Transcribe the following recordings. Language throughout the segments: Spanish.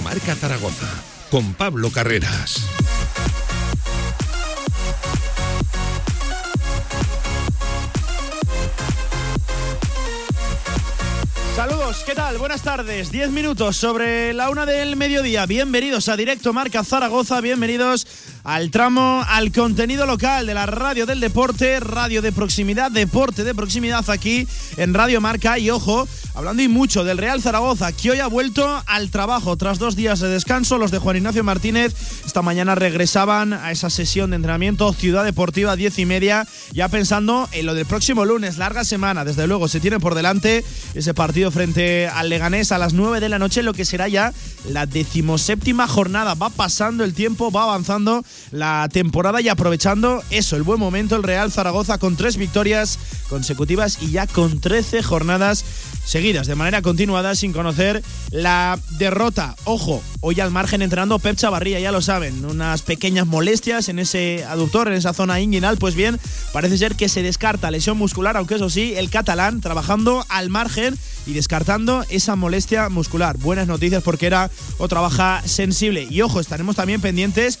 Marca Zaragoza con Pablo Carreras. Saludos, ¿qué tal? Buenas tardes. Diez minutos sobre la una del mediodía. Bienvenidos a Directo Marca Zaragoza. Bienvenidos al tramo, al contenido local de la radio del deporte, radio de proximidad, deporte de proximidad aquí en Radio Marca. Y ojo, hablando y mucho del Real Zaragoza, que hoy ha vuelto al trabajo tras dos días de descanso. Los de Juan Ignacio Martínez esta mañana regresaban a esa sesión de entrenamiento Ciudad Deportiva diez y media, ya pensando en lo del próximo lunes, larga semana. Desde luego se tiene por delante ese partido frente al Leganés a las 9 de la noche, lo que será ya la decimoséptima jornada. Va pasando el tiempo, va avanzando la temporada y aprovechando eso, el buen momento, el Real Zaragoza con tres victorias consecutivas y ya con 13 jornadas seguidas de manera continuada sin conocer la derrota. Ojo, hoy al margen entrenando Pep Chavarría, ya lo saben, unas pequeñas molestias en ese aductor, en esa zona inguinal, pues bien, parece ser que se descarta lesión muscular, aunque eso sí, el catalán trabajando al margen y descartando esa molestia muscular. Buenas noticias porque era otra baja sensible. Y ojo, estaremos también pendientes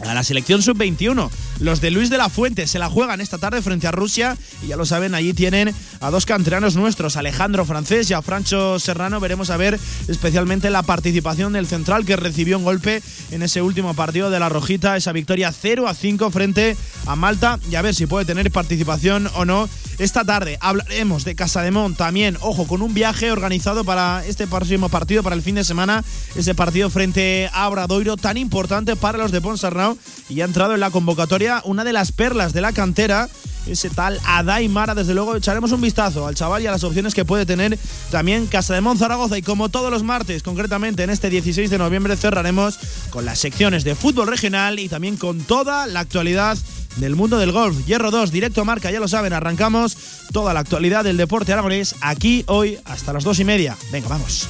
a la selección sub-21. Los de Luis de la Fuente se la juegan esta tarde frente a Rusia y ya lo saben, allí tienen a dos canteranos nuestros, Alejandro Francés y a Francho Serrano. Veremos a ver especialmente la participación del central que recibió un golpe en ese último partido de la Rojita, esa victoria 0 a 5 frente a Malta y a ver si puede tener participación o no. Esta tarde hablaremos de Casa de Mont también, ojo, con un viaje organizado para este próximo partido, para el fin de semana, ese partido frente a Obradoiro tan importante para los de Ponsarnau y ha entrado en la convocatoria una de las perlas de la cantera ese tal Adai Mara. Desde luego echaremos un vistazo al chaval y a las opciones que puede tener también Casa de Zaragoza. Y como todos los martes, concretamente en este 16 de noviembre, cerraremos con las secciones de fútbol regional y también con toda la actualidad del mundo del golf. Hierro 2, directo marca, ya lo saben, arrancamos toda la actualidad del deporte aragonés aquí hoy hasta las 2 y media. Venga, vamos.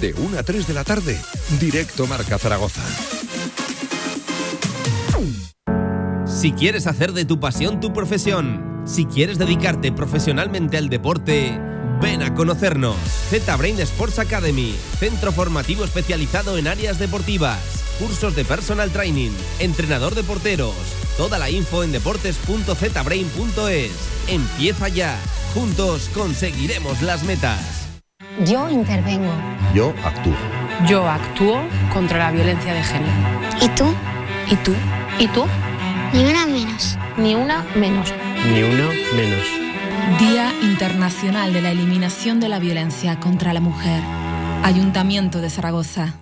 De 1 a 3 de la tarde, directo marca Zaragoza. Si quieres hacer de tu pasión tu profesión, si quieres dedicarte profesionalmente al deporte, ven a conocernos. Z-Brain Sports Academy, centro formativo especializado en áreas deportivas, cursos de personal training, entrenador de porteros. Toda la info en deportes.zbrain.es. Empieza ya. Juntos conseguiremos las metas. Yo intervengo. Yo actúo. Yo actúo contra la violencia de género. ¿Y tú? ¿Y tú? ¿Y tú? Ni una menos. Ni una menos. Ni una menos. Día Internacional de la Eliminación de la Violencia contra la Mujer. Ayuntamiento de Zaragoza.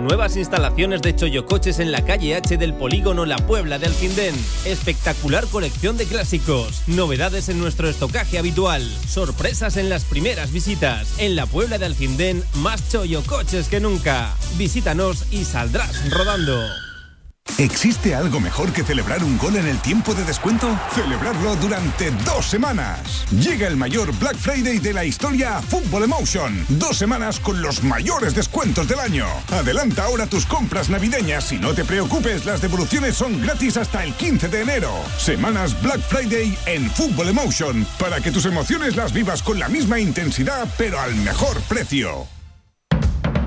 Nuevas instalaciones de Choyocoches en la calle H del polígono La Puebla de Alcindén. Espectacular colección de clásicos. Novedades en nuestro estocaje habitual. Sorpresas en las primeras visitas. En la Puebla de Alcindén, más Choyocoches que nunca. Visítanos y saldrás rodando. ¿Existe algo mejor que celebrar un gol en el tiempo de descuento? Celebrarlo durante dos semanas. Llega el mayor Black Friday de la historia Football Emotion. Dos semanas con los mayores descuentos del año. Adelanta ahora tus compras navideñas y no te preocupes, las devoluciones son gratis hasta el 15 de enero. Semanas Black Friday en Football Emotion para que tus emociones las vivas con la misma intensidad pero al mejor precio.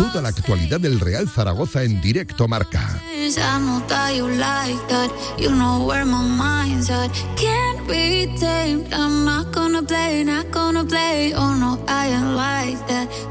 Toda la actualidad del Real Zaragoza en directo marca.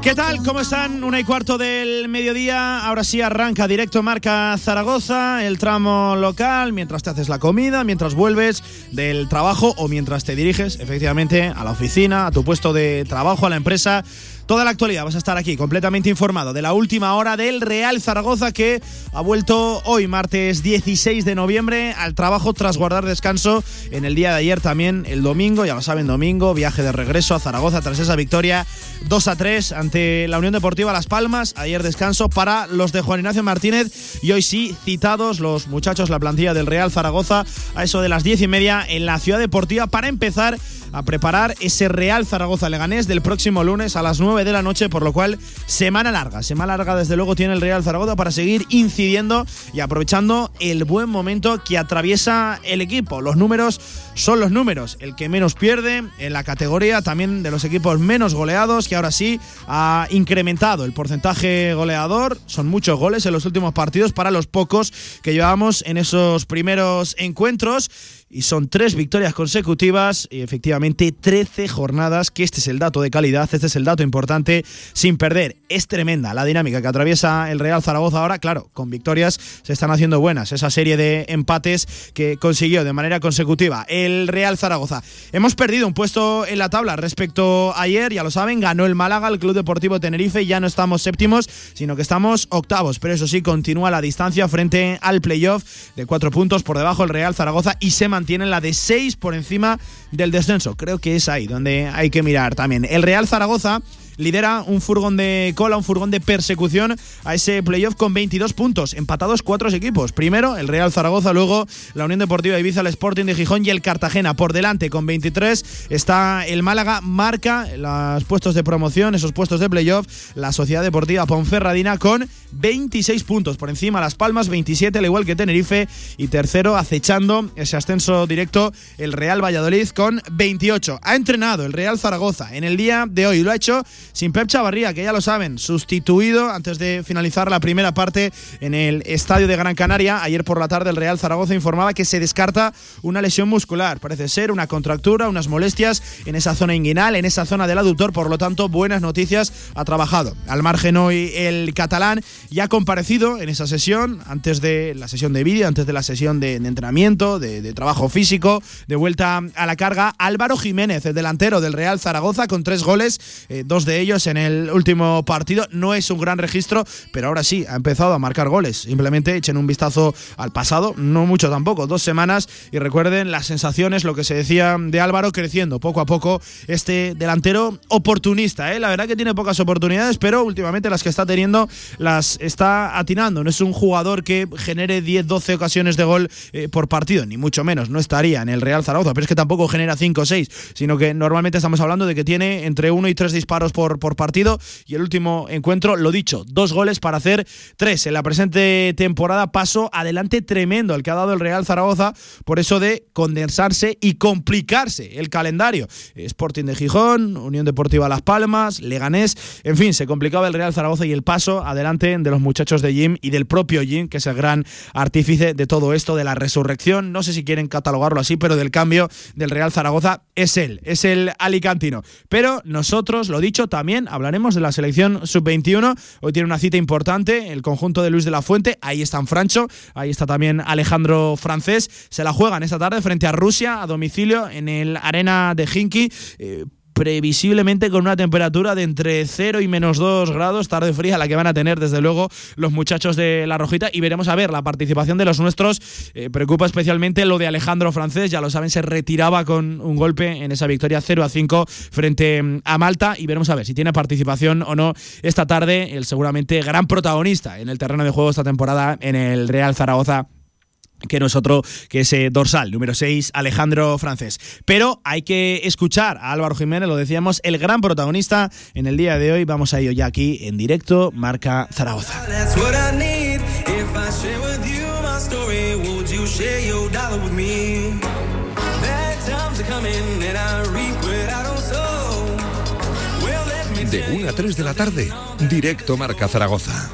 ¿Qué tal? ¿Cómo están? Una y cuarto del mediodía. Ahora sí arranca directo marca Zaragoza, el tramo local, mientras te haces la comida, mientras vuelves del trabajo o mientras te diriges efectivamente a la oficina, a tu puesto de trabajo, a la empresa toda la actualidad. Vas a estar aquí completamente informado de la última hora del Real Zaragoza que ha vuelto hoy, martes 16 de noviembre, al trabajo tras guardar descanso en el día de ayer también, el domingo, ya lo saben, domingo, viaje de regreso a Zaragoza tras esa victoria 2 a 3 ante la Unión Deportiva Las Palmas. Ayer descanso para los de Juan Ignacio Martínez y hoy sí citados los muchachos, la plantilla del Real Zaragoza a eso de las 10 y media en la Ciudad Deportiva para empezar a preparar ese Real Zaragoza Leganés del próximo lunes a las 9 de la noche, por lo cual semana larga, semana larga desde luego tiene el Real Zaragoza para seguir incidiendo y aprovechando el buen momento que atraviesa el equipo. Los números son los números, el que menos pierde en la categoría también de los equipos menos goleados, que ahora sí ha incrementado el porcentaje goleador, son muchos goles en los últimos partidos para los pocos que llevamos en esos primeros encuentros y son tres victorias consecutivas y efectivamente 13 jornadas, que este es el dato de calidad, este es el dato importante, sin perder. Es tremenda la dinámica que atraviesa el Real Zaragoza ahora, claro, con victorias se están haciendo buenas, esa serie de empates que consiguió de manera consecutiva el Real Zaragoza. Hemos perdido un puesto en la tabla respecto a ayer, ya lo saben, ganó el Málaga, el Club Deportivo Tenerife, ya no estamos séptimos, sino que estamos octavos, pero eso sí, continúa la distancia frente al playoff de cuatro puntos por debajo el Real Zaragoza y se mantiene la de 6 por encima del descenso. Creo que es ahí donde hay que mirar también. El Real Zaragoza lidera un furgón de cola, un furgón de persecución a ese playoff con 22 puntos, empatados cuatro equipos. Primero el Real Zaragoza, luego la Unión Deportiva Ibiza, el Sporting de Gijón y el Cartagena. Por delante con 23 está el Málaga, marca los puestos de promoción, esos puestos de playoff, la Sociedad Deportiva Ponferradina con 26 puntos. Por encima Las Palmas, 27, al igual que Tenerife. Y tercero, acechando ese ascenso directo, el Real Valladolid con 28. Ha entrenado el Real Zaragoza en el día de hoy. Lo ha hecho sin Pep Chavarría, que ya lo saben, sustituido antes de finalizar la primera parte en el estadio de Gran Canaria. Ayer por la tarde el Real Zaragoza informaba que se descarta una lesión muscular. Parece ser una contractura, unas molestias en esa zona inguinal, en esa zona del aductor. Por lo tanto, buenas noticias. Ha trabajado al margen hoy el catalán y ha comparecido en esa sesión, antes de la sesión de vídeo, antes de la sesión de, entrenamiento, de, trabajo físico, de vuelta a la carga, Álvaro Jiménez, el delantero del Real Zaragoza, con tres goles, eh, dos de ellos en el último partido. No es un gran registro, pero ahora sí, ha empezado a marcar goles. Simplemente echen un vistazo al pasado, no mucho tampoco, dos semanas, y recuerden las sensaciones, lo que se decía de Álvaro, creciendo poco a poco este delantero oportunista. ¿eh? La verdad que tiene pocas oportunidades, pero últimamente las que está teniendo las está atinando. No es un jugador que genere 10, 12 ocasiones de gol eh, por partido, ni mucho menos. No estaría en el Real Zaragoza, pero es que tampoco genera 5 o 6, sino que normalmente estamos hablando de que tiene entre 1 y 3 disparos por, por partido. Y el último encuentro, lo dicho, dos goles para hacer tres en la presente temporada. Paso adelante tremendo el que ha dado el Real Zaragoza por eso de condensarse y complicarse el calendario. Sporting de Gijón, Unión Deportiva Las Palmas, Leganés, en fin, se complicaba el Real Zaragoza y el paso adelante de los muchachos de Jim y del propio Jim, que es el gran artífice de todo esto, de la resurrección, no sé si quieren catalogarlo así, pero del cambio del Real Zaragoza, es él, es el alicantino. Pero nosotros, lo dicho, también hablaremos de la selección sub-21. Hoy tiene una cita importante, el conjunto de Luis de la Fuente, ahí está Francho, ahí está también Alejandro Francés, se la juegan esta tarde frente a Rusia, a domicilio, en el Arena de Hinky. Previsiblemente con una temperatura de entre 0 y menos 2 grados, tarde fría la que van a tener desde luego los muchachos de la Rojita. Y veremos a ver la participación de los nuestros. Eh, preocupa especialmente lo de Alejandro Francés, ya lo saben, se retiraba con un golpe en esa victoria 0 a 5 frente mm, a Malta. Y veremos a ver si tiene participación o no esta tarde el seguramente gran protagonista en el terreno de juego esta temporada en el Real Zaragoza que no es otro que ese dorsal, número 6, Alejandro Francés. Pero hay que escuchar a Álvaro Jiménez, lo decíamos, el gran protagonista en el día de hoy. Vamos a ello ya aquí en directo, marca Zaragoza. De 1 a 3 de la tarde, directo Marca Zaragoza.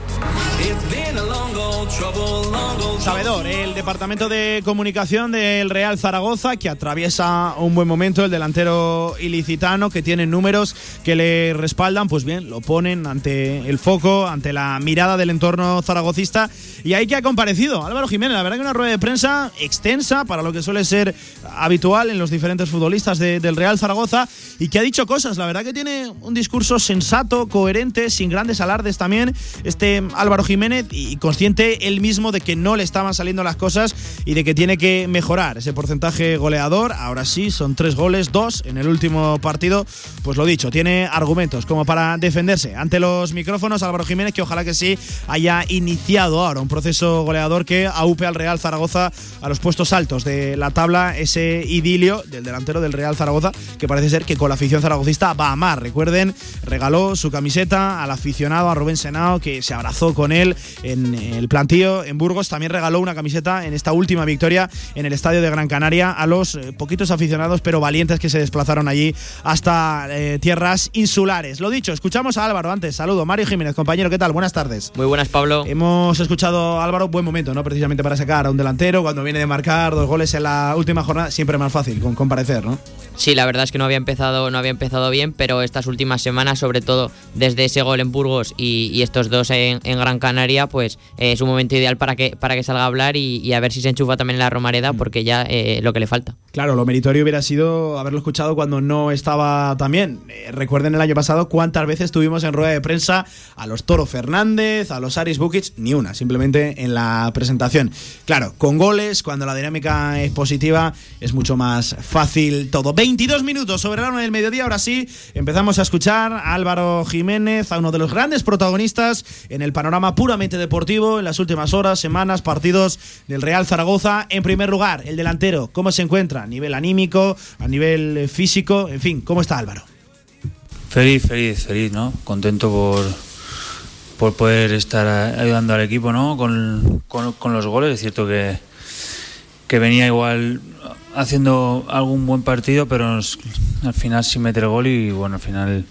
Sabedor, el departamento de comunicación del Real Zaragoza que atraviesa un buen momento, el delantero ilicitano que tiene números que le respaldan, pues bien, lo ponen ante el foco, ante la mirada del entorno zaragocista. Y ahí que ha comparecido Álvaro Jiménez, la verdad que una rueda de prensa extensa para lo que suele ser habitual en los diferentes futbolistas del Real Zaragoza y que ha dicho cosas, la verdad que tiene un discurso sensato, coherente, sin grandes alardes también, este Álvaro Jiménez y consciente él mismo de que no le estaban saliendo las cosas y de que tiene que mejorar ese porcentaje goleador. Ahora sí, son tres goles, dos en el último partido. Pues lo dicho, tiene argumentos como para defenderse ante los micrófonos. Álvaro Jiménez, que ojalá que sí haya iniciado ahora un proceso goleador que aupe al Real Zaragoza a los puestos altos de la tabla. Ese idilio del delantero del Real Zaragoza, que parece ser que con la afición zaragocista va a más. Recuerden, regaló su camiseta al aficionado, a Rubén Senao, que se abrazó con él en el plantío en Burgos. También regaló una camiseta en esta última victoria en el estadio de Gran Canaria a los eh, poquitos aficionados pero valientes que se desplazaron allí hasta eh, tierras insulares. Lo dicho, escuchamos a Álvaro antes. Saludo, Mario Jiménez, compañero, ¿qué tal? Buenas tardes. Muy buenas, Pablo. Hemos escuchado a Álvaro, buen momento, ¿no? Precisamente para sacar a un delantero cuando viene de marcar dos goles en la última jornada, siempre más fácil con comparecer, ¿no? Sí, la verdad es que no había empezado, no había empezado bien, pero estas últimas semanas, sobre todo desde ese gol en Burgos y, estos dos en, Gran Canaria, pues eh, es un momento ideal para que, para que salga a hablar y, a ver si se enchufa también en la Romareda, mm. porque ya eh, lo que le falta. Claro, lo meritorio hubiera sido haberlo escuchado cuando no estaba también. Eh, recuerden el año pasado cuántas veces tuvimos en rueda de prensa a los Toro Fernández, a los Aris Bukic, ni una, simplemente en la presentación. Claro, con goles, cuando la dinámica es positiva, es mucho más fácil todo. 22 minutos sobre la hora del mediodía. Ahora sí, empezamos a escuchar a Álvaro Jiménez, a uno de los grandes protagonistas en el panorama puramente deportivo en las últimas horas, semanas, partidos del Real Zaragoza. En primer lugar, el delantero, ¿cómo se encuentra? A nivel anímico, a nivel eh, físico, en fin, ¿cómo está Álvaro? Feliz, feliz, feliz, ¿no? Contento por, por poder estar ayudando al equipo, ¿no? Con, con los goles. Es cierto que, que venía igual haciendo algún buen partido, pero al final sin meter gol y bueno, al final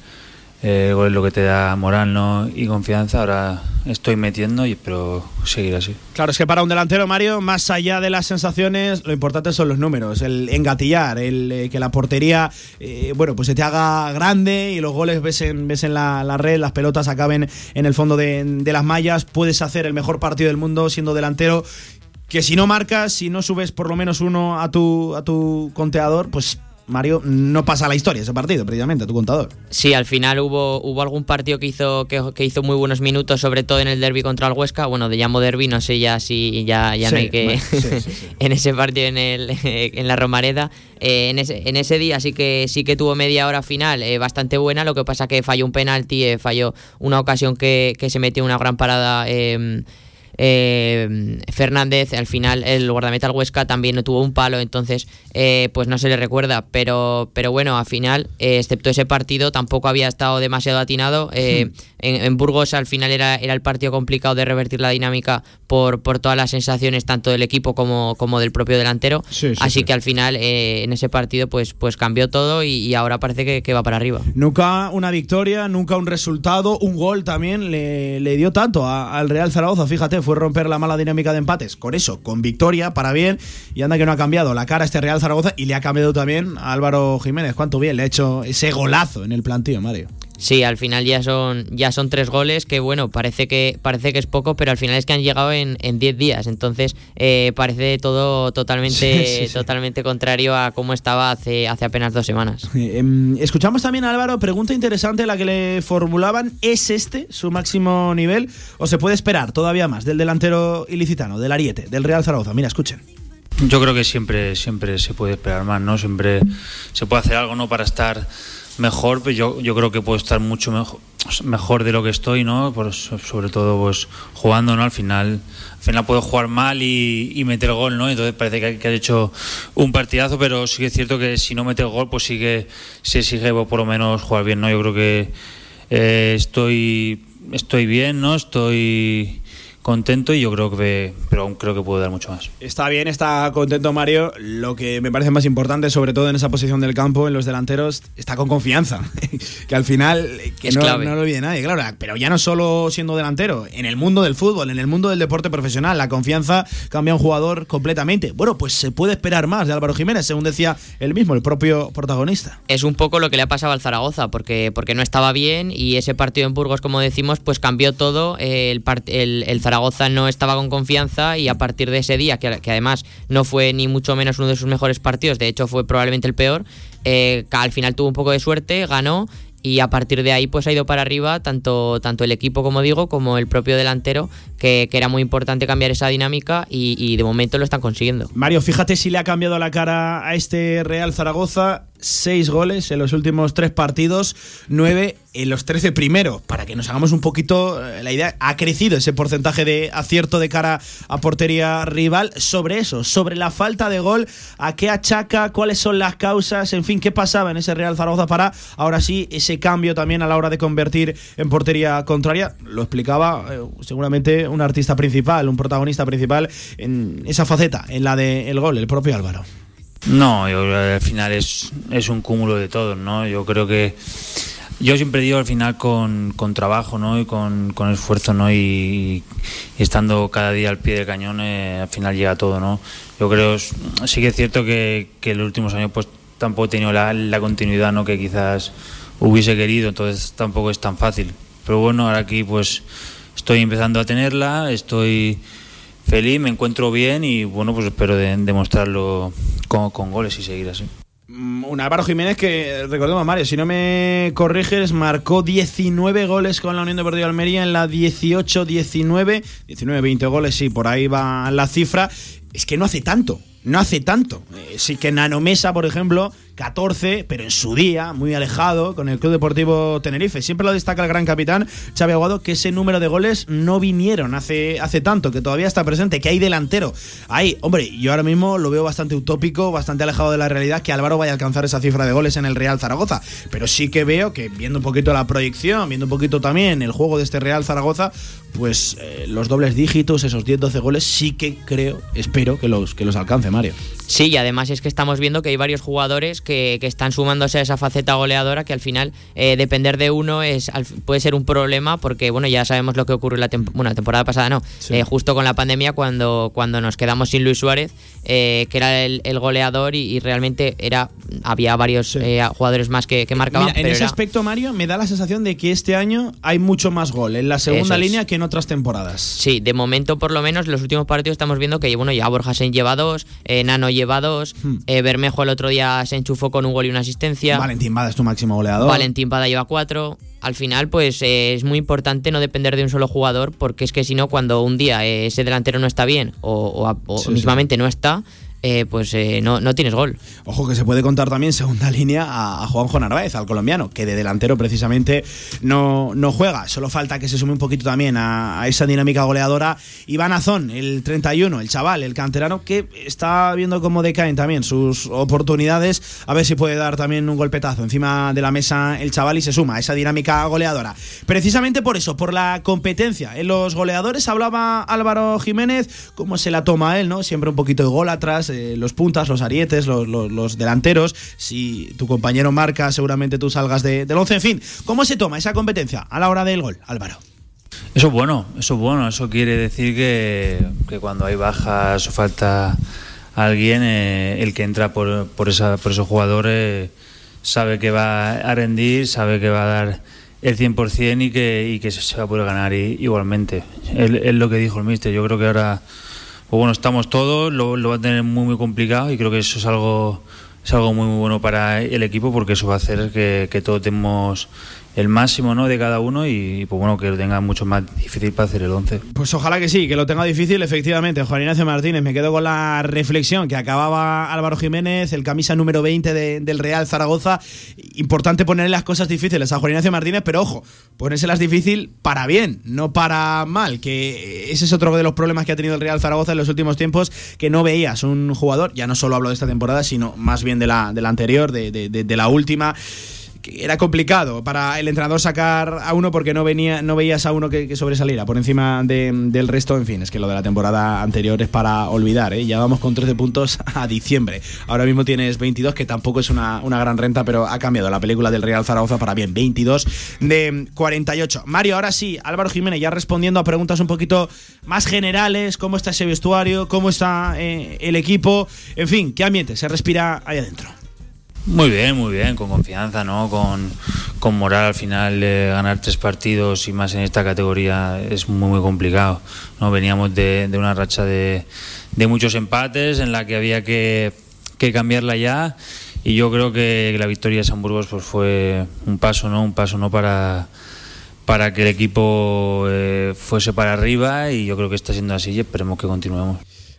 eh, gol es lo que te da moral ¿no? y confianza. Ahora estoy metiendo y espero seguir así. Claro, es que para un delantero, Mario, más allá de las sensaciones, lo importante son los números, el engatillar, el eh, que la portería, eh, bueno, pues se te haga grande y los goles ves en, ves en la, red, las pelotas acaben en el fondo de las mallas. Puedes hacer el mejor partido del mundo siendo delantero que si no marcas, si no subes por lo menos uno a tu, a tu conteador, pues Mario, no pasa la historia ese partido, precisamente, a tu contador. Sí, al final hubo, hubo algún partido que hizo, que, hizo muy buenos minutos, sobre todo en el derby contra el Huesca. Bueno, de llamo derby, no sé ya si ya, ya no hay que. en ese partido en, el, en la Romareda. Eh, en, ese, en ese día sí que sí que tuvo media hora final eh, bastante buena. Lo que pasa que falló un penalti, eh, falló una ocasión que, que se metió una gran parada eh, Fernández, al final el guardameta Huesca también no tuvo un palo, entonces eh, pues no se le recuerda, pero, pero bueno, al final, eh, excepto ese partido, tampoco había estado demasiado atinado. Hmm. En, Burgos al final era, era el partido complicado de revertir la dinámica por, por todas las sensaciones tanto del equipo como, como del propio delantero. Así que al final en ese partido pues, pues cambió todo y, ahora parece que, va para arriba. Nunca una victoria, nunca un resultado, un gol también le, le dio tanto al Real Zaragoza, fíjate, fue romper la mala dinámica de empates. Con eso, con victoria, para bien. Y anda que no ha cambiado la cara a este Real Zaragoza y le ha cambiado también a Álvaro Jiménez. ¿Cuánto bien le ha hecho ese golazo en el plantío, Mario? Sí, al final ya son, ya son tres goles que bueno, parece que, parece que es poco, pero al final es que han llegado en, en diez días. Entonces eh, parece todo totalmente, totalmente contrario a cómo estaba hace, hace apenas dos semanas. Em, escuchamos también a Álvaro, pregunta interesante la que le formulaban, ¿es este su máximo nivel o se puede esperar todavía más del delantero ilicitano, del Ariete, del Real Zaragoza? Mira, escuchen. Yo creo que siempre, siempre se puede esperar más, ¿no? Siempre se puede hacer algo, ¿no? Para estar mejor, pues yo, yo creo que puedo estar mucho mejor, mejor de lo que estoy, ¿no? sobre todo pues jugando, ¿no? Al final, al final puedo jugar mal y, y meter gol, ¿no? Entonces parece que, que has hecho un partidazo, pero sí que es cierto que si no metes gol, pues sí que se exige por lo menos jugar bien, ¿no? Yo creo que eh, estoy, estoy bien, ¿no? Estoy contento y yo creo que, pero aún creo que puedo dar mucho más. Está bien, está contento Mario. Lo que me parece más importante, sobre todo en esa posición del campo, en los delanteros, está con confianza. que al final, que no, no, lo olvide nadie, claro. Pero ya no solo siendo delantero, en el mundo del fútbol, en el mundo del deporte profesional, la confianza cambia a un jugador completamente. Bueno, pues se puede esperar más de Álvaro Jiménez, según decía él mismo, el propio protagonista. Es un poco lo que le ha pasado al Zaragoza, porque, porque no estaba bien y ese partido en Burgos, como decimos, pues cambió todo. El, el, el Zaragoza Zaragoza no estaba con confianza y a partir de ese día, que, además no fue ni mucho menos uno de sus mejores partidos, de hecho fue probablemente el peor, eh, al final tuvo un poco de suerte, ganó y a partir de ahí pues ha ido para arriba tanto, tanto el equipo como digo como el propio delantero que, era muy importante cambiar esa dinámica y, y, de momento lo están consiguiendo. Mario, fíjate si le ha cambiado la cara a este Real Zaragoza seis goles en los últimos tres partidos, nueve en los trece primeros. Para que nos hagamos un poquito eh, la idea, ha crecido ese porcentaje de acierto de cara a portería rival. Sobre eso, sobre la falta de gol, a qué achaca, cuáles son las causas, en fin, qué pasaba en ese Real Zaragoza para ahora sí ese cambio también a la hora de convertir en portería contraria. Lo explicaba eh, seguramente un artista principal, un protagonista principal en esa faceta, en la del gol, el propio Álvaro. No, yo, al final es, es un cúmulo de todo, ¿no? Yo creo que yo siempre digo al final con, con trabajo ¿no? y con, con esfuerzo ¿no? Y, estando cada día al pie del cañón eh, al final llega todo. ¿no? Yo creo, sí que es cierto que, que en los últimos años pues tampoco he tenido la, la, continuidad ¿no? que quizás hubiese querido, entonces tampoco es tan fácil. Pero bueno, ahora aquí pues estoy empezando a tenerla, estoy feliz, me encuentro bien y bueno, pues espero demostrarlo con, con goles y seguir así. Mm, un Álvaro Jiménez que, recordemos, Mario, si no me corriges, marcó 19 goles con la Unión Deportiva Almería en la 18-19. 19-20 goles, sí, por ahí va la cifra. Es que no hace tanto, no hace tanto. Eh, sí que Nanomesa, por ejemplo, 14, pero en su día, muy alejado, con el Club Deportivo Tenerife. Siempre lo destaca el gran capitán Xavi Aguado, que ese número de goles no vinieron hace, hace tanto, que todavía está presente, que hay delantero. Ahí, hombre, yo ahora mismo lo veo bastante utópico, bastante alejado de la realidad, que Álvaro vaya a alcanzar esa cifra de goles en el Real Zaragoza. Pero sí que veo que, viendo un poquito la proyección, viendo un poquito también el juego de este Real Zaragoza, pues eh, los dobles dígitos, esos 10-12 goles, sí que creo, espero que los, que los alcance, Mario. Sí, y además es que estamos viendo que hay varios jugadores que, están sumándose a esa faceta goleadora que al final eh, depender de uno es puede ser un problema porque bueno ya sabemos lo que ocurrió la, bueno, temporada pasada no eh, justo con la pandemia cuando cuando nos quedamos sin Luis Suárez eh, que era el, goleador y, realmente era había varios jugadores más que, marcaban en ese aspecto Mario me da la sensación de que este año hay mucho más gol en la segunda línea que en otras temporadas sí de momento por lo menos en los últimos partidos estamos viendo que bueno ya Borja se lleva dos Nano lleva dos hmm. Bermejo el otro día se enchufó con un gol y una asistencia. Valentín Bada es tu máximo goleador. Valentín Bada lleva cuatro. Al final, pues eh, es muy importante no depender de un solo jugador, porque es que si no, cuando un día eh, ese delantero no está bien o, mismamente no está, eh, pues eh, no, no, tienes gol. Ojo que se puede contar también segunda línea a, Juanjo Narváez, al colombiano, que de delantero precisamente no, no juega. Solo falta que se sume un poquito también a, esa dinámica goleadora. Iván Azón, el 31, el chaval, el canterano, que está viendo cómo decaen también sus oportunidades. A ver si puede dar también un golpetazo encima de la mesa el chaval y se suma a esa dinámica goleadora. Precisamente por eso, por la competencia. En los goleadores hablaba Álvaro Jiménez, cómo se la toma él, ¿no? Siempre un poquito de gol atrás eh, los puntas, los arietes, los, delanteros. Si tu compañero marca, seguramente tú salgas de, del 11. En fin, ¿cómo se toma esa competencia a la hora del gol, Álvaro? Eso es bueno, eso es bueno. Eso quiere decir que, cuando hay bajas o falta alguien, eh, el que entra por, por, esa, por esos jugadores sabe que va a rendir, sabe que va a dar el 100% y que, y que se va a poder ganar igualmente. Es lo que dijo el mister. Yo creo que ahora pues bueno, estamos todos, lo, va a tener muy, muy complicado y creo que eso es algo es algo muy, muy bueno para el equipo porque eso va a hacer que, que todos tengamos el máximo ¿no? de cada uno y pues bueno que lo tenga mucho más difícil para hacer el 11. Pues ojalá que sí, que lo tenga difícil efectivamente. Juan Ignacio Martínez, me quedo con la reflexión que acababa Álvaro Jiménez, el camisa número 20 del Real Zaragoza. Importante ponerle las cosas difíciles a Juan Ignacio Martínez, pero ojo, ponérselas difícil para bien, no para mal, que ese es otro de los problemas que ha tenido el Real Zaragoza en los últimos tiempos, que no veías un jugador, ya no solo hablo de esta temporada, sino más bien de la, de la anterior, de, de la última era complicado para el entrenador sacar a uno porque no venía no veías a uno que, sobresaliera por encima del resto. En fin, es que lo de la temporada anterior es para olvidar. ¿eh? Ya vamos con 13 puntos a diciembre. Ahora mismo tienes 22, que tampoco es una, una gran renta, pero ha cambiado la película del Real Zaragoza para bien. 22 de 48. Mario, ahora sí, Álvaro Jiménez, ya respondiendo a preguntas un poquito más generales. ¿Cómo está ese vestuario? ¿Cómo está eh, el equipo? En fin, ¿qué ambiente se respira ahí adentro? Muy bien, muy bien, con confianza, ¿no? Con, con moral al final ganar tres partidos y más en esta categoría es muy, muy complicado, ¿no? Veníamos de, una racha de, de, muchos empates en la que había que, que, cambiarla ya y yo creo que la victoria de San Burgos pues fue un paso, ¿no? Un paso, ¿no? Para para que el equipo eh, fuese para arriba y yo creo que está siendo así y esperemos que continuemos.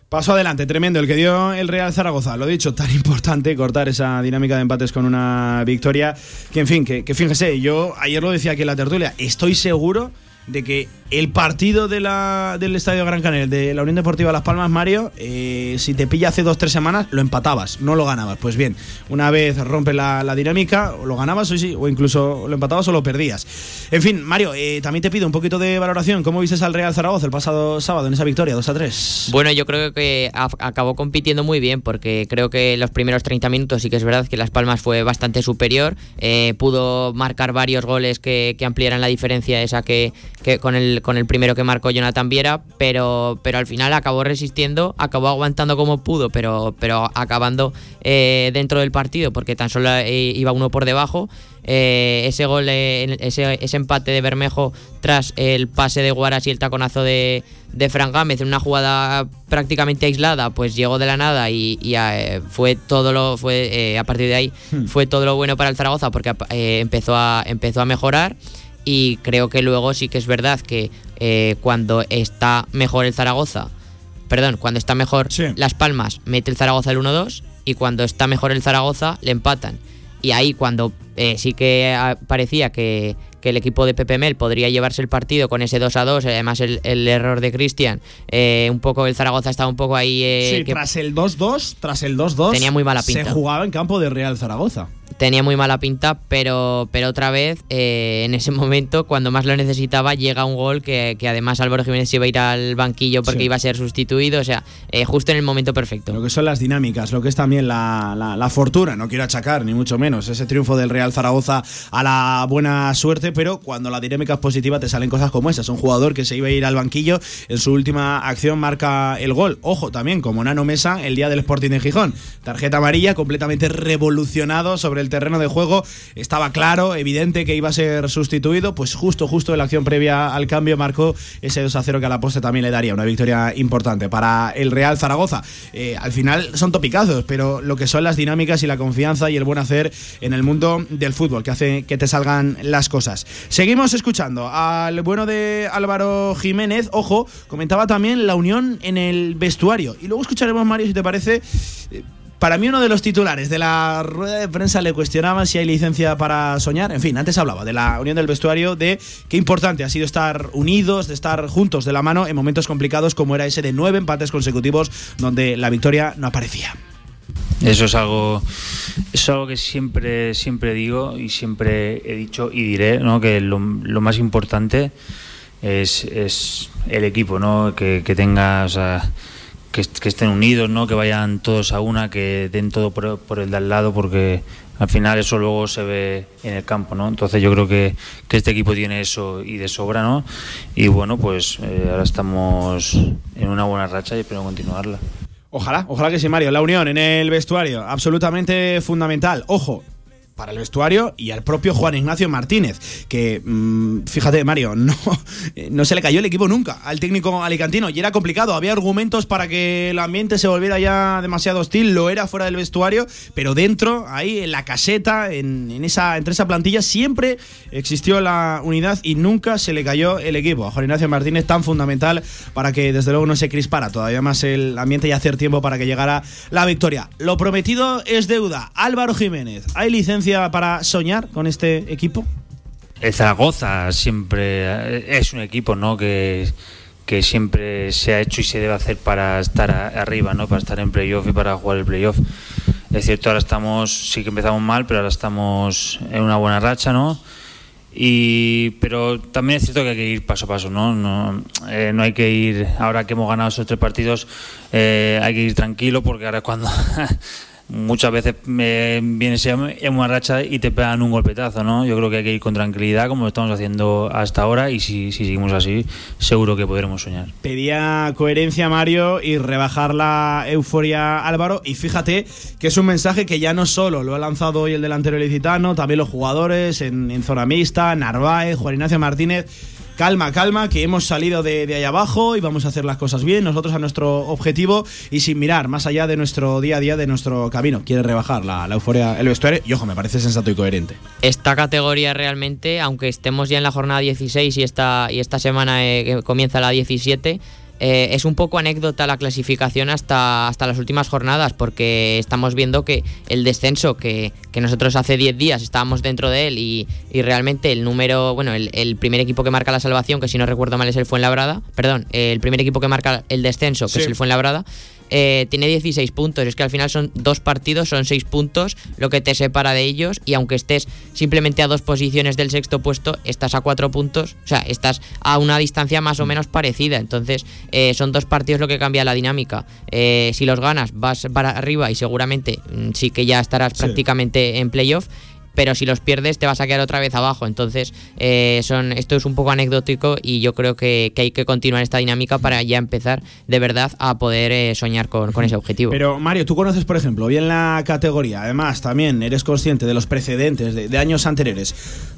Paso adelante, tremendo, el que dio el Real Zaragoza. Lo dicho, tan importante cortar esa dinámica de empates con una victoria. Que en fin, que, que fíjese, yo ayer lo decía aquí en la tertulia, estoy seguro de que el partido de la, del Estadio Gran Canaria, de la Unión Deportiva Las Palmas, Mario, eh, si te pilla hace dos tres semanas, lo empatabas, no lo ganabas. Pues bien, una vez rompe la, dinámica, lo ganabas o, sí, o incluso lo empatabas o lo perdías. En fin, Mario, eh, también te pido un poquito de valoración. ¿Cómo viste al Real Zaragoza el pasado sábado en esa victoria, 2 a 3? Bueno, yo creo que acabó compitiendo muy bien porque creo que los primeros 30 minutos sí que es verdad que Las Palmas fue bastante superior. Eh, pudo marcar varios goles que, que ampliaran la diferencia esa que, que con el con el primero que marcó Jonathan Viera, pero, pero al final acabó resistiendo, acabó aguantando como pudo, pero, pero acabando eh, dentro del partido, porque tan solo eh, iba uno por debajo. Eh, ese gol, ese, ese, empate de Bermejo tras el pase de Guaras y el taconazo de, de Fran Gámez en una jugada prácticamente aislada, pues llegó de la nada y, fue todo lo fue a partir de ahí hmm. fue todo lo bueno para el Zaragoza porque empezó a empezó a mejorar y creo que luego sí que es verdad que eh, cuando está mejor el Zaragoza, perdón, cuando está mejor Las Palmas, mete el Zaragoza el 1-2 y cuando está mejor el Zaragoza, le empatan. Y ahí cuando eh, sí que ah, parecía que, que, el equipo de Pepe Mel podría llevarse el partido con ese 2 a 2, además el, error de Cristian, eh, un poco el Zaragoza estaba un poco ahí. sí, tras el 2-2, tras el 2-2, tenía muy mala pinta. Se jugaba en campo de Real Zaragoza tenía muy mala pinta, pero, pero otra vez, eh, en ese momento, cuando más lo necesitaba, llega un gol que, además Álvaro Jiménez iba a ir al banquillo porque iba a ser sustituido, o sea, eh, justo en el momento perfecto. Lo que son las dinámicas, lo que es también la, la, fortuna, no quiero achacar, ni mucho menos, ese triunfo del Real Zaragoza a la buena suerte, pero cuando la dinámica es positiva te salen cosas como esas. Un jugador que se iba a ir al banquillo, en su última acción marca el gol. Ojo, también, como Nano Mesa, el día del Sporting de Gijón. Tarjeta amarilla, completamente revolucionado sobre el terreno de juego estaba claro, evidente que iba a ser sustituido, pues justo, justo en la acción previa al cambio marcó ese 2 a 0 que a la poste también le daría una victoria importante para el Real Zaragoza. Eh, al final son topicazos, pero lo que son las dinámicas y la confianza y el buen hacer en el mundo del fútbol, que hace que te salgan las cosas. Seguimos escuchando al bueno de Álvaro Jiménez, ojo, comentaba también la unión en el vestuario. Y luego escucharemos, Mario, si te parece, eh, para mí uno de los titulares de la rueda de prensa le cuestionaba si hay licencia para soñar. En fin, antes hablaba de la unión del vestuario, de qué importante ha sido estar unidos, de estar juntos de la mano en momentos complicados como era ese de nueve empates consecutivos donde la victoria no aparecía. Eso es algo, es algo que siempre, siempre digo y siempre he dicho y diré, ¿no? que lo, más importante es, el equipo, ¿no? que, que tenga que, estén unidos, ¿no? que vayan todos a una, que den todo por, el de al lado, porque al final eso luego se ve en el campo, ¿no? Entonces yo creo que, este equipo tiene eso y de sobra, ¿no? Y bueno, pues eh, ahora estamos en una buena racha y espero continuarla. Ojalá, ojalá que sí, Mario. La unión en el vestuario, absolutamente fundamental. Ojo, para el vestuario y al propio Juan Ignacio Martínez, que mm, fíjate Mario, no, no se le cayó el equipo nunca al técnico alicantino y era complicado, había argumentos para que el ambiente se volviera ya demasiado hostil, lo era fuera del vestuario, pero dentro, ahí en la caseta, en, esa, entre esa plantilla, siempre existió la unidad y nunca se le cayó el equipo. A Juan Ignacio Martínez tan fundamental para que desde luego no se crispara todavía más el ambiente y hacer tiempo para que llegara la victoria. Lo prometido es deuda. Álvaro Jiménez, hay licencia para soñar con este equipo? El Zaragoza siempre es un equipo ¿no? que, que siempre se ha hecho y se debe hacer para estar arriba, ¿no? para estar en playoff y para jugar el playoff. Es cierto, ahora estamos, sí que empezamos mal, pero ahora estamos en una buena racha, ¿no? Y, pero también es cierto que hay que ir paso a paso, ¿no? No, eh, no hay que ir, ahora que hemos ganado esos tres partidos, eh, hay que ir tranquilo porque ahora cuando muchas veces me vienes en una racha y te pegan un golpetazo, ¿no? Yo creo que hay que ir con tranquilidad, como lo estamos haciendo hasta ahora, y si, si seguimos así, seguro que podremos soñar. Pedía coherencia Mario y rebajar la euforia Álvaro, y fíjate que es un mensaje que ya no solo lo ha lanzado hoy el delantero ilicitano, también los jugadores en, en zona mixta, Narváez, Juan Ignacio Martínez calma, calma, que hemos salido de, de ahí abajo y vamos a hacer las cosas bien, nosotros a nuestro objetivo y sin mirar más allá de nuestro día a día, de nuestro camino. Quiere rebajar la, euforia, el vestuario y ojo, me parece sensato y coherente. Esta categoría realmente, aunque estemos ya en la jornada 16 y esta, y esta semana eh, comienza la 17, eh, es un poco anécdota la clasificación hasta, hasta las últimas jornadas, porque estamos viendo que el descenso, que, que nosotros hace 10 días estábamos dentro de él, y, y realmente el número, bueno, el, el, primer equipo que marca la salvación, que si no recuerdo mal es el Fuenlabrada, perdón, el primer equipo que marca el descenso, que Sí. es el Fuenlabrada, eh, tiene 16 puntos. Es que al final son dos partidos, son 6 puntos lo que te separa de ellos. Y aunque estés simplemente a dos posiciones del sexto puesto, estás a cuatro puntos. O sea, estás a una distancia más o menos parecida. Entonces, eh, son dos partidos lo que cambia la dinámica. Eh, si los ganas, vas para arriba y seguramente mm, sí que ya estarás Sí. prácticamente en playoff. Pero si los pierdes, te vas a quedar otra vez abajo. Entonces, eh, son, esto es un poco anecdótico y yo creo que, hay que continuar esta dinámica para ya empezar de verdad a poder eh, soñar con, con ese objetivo. Pero Mario, tú conoces, por ejemplo, bien la categoría, además también eres consciente de los precedentes de, de años anteriores.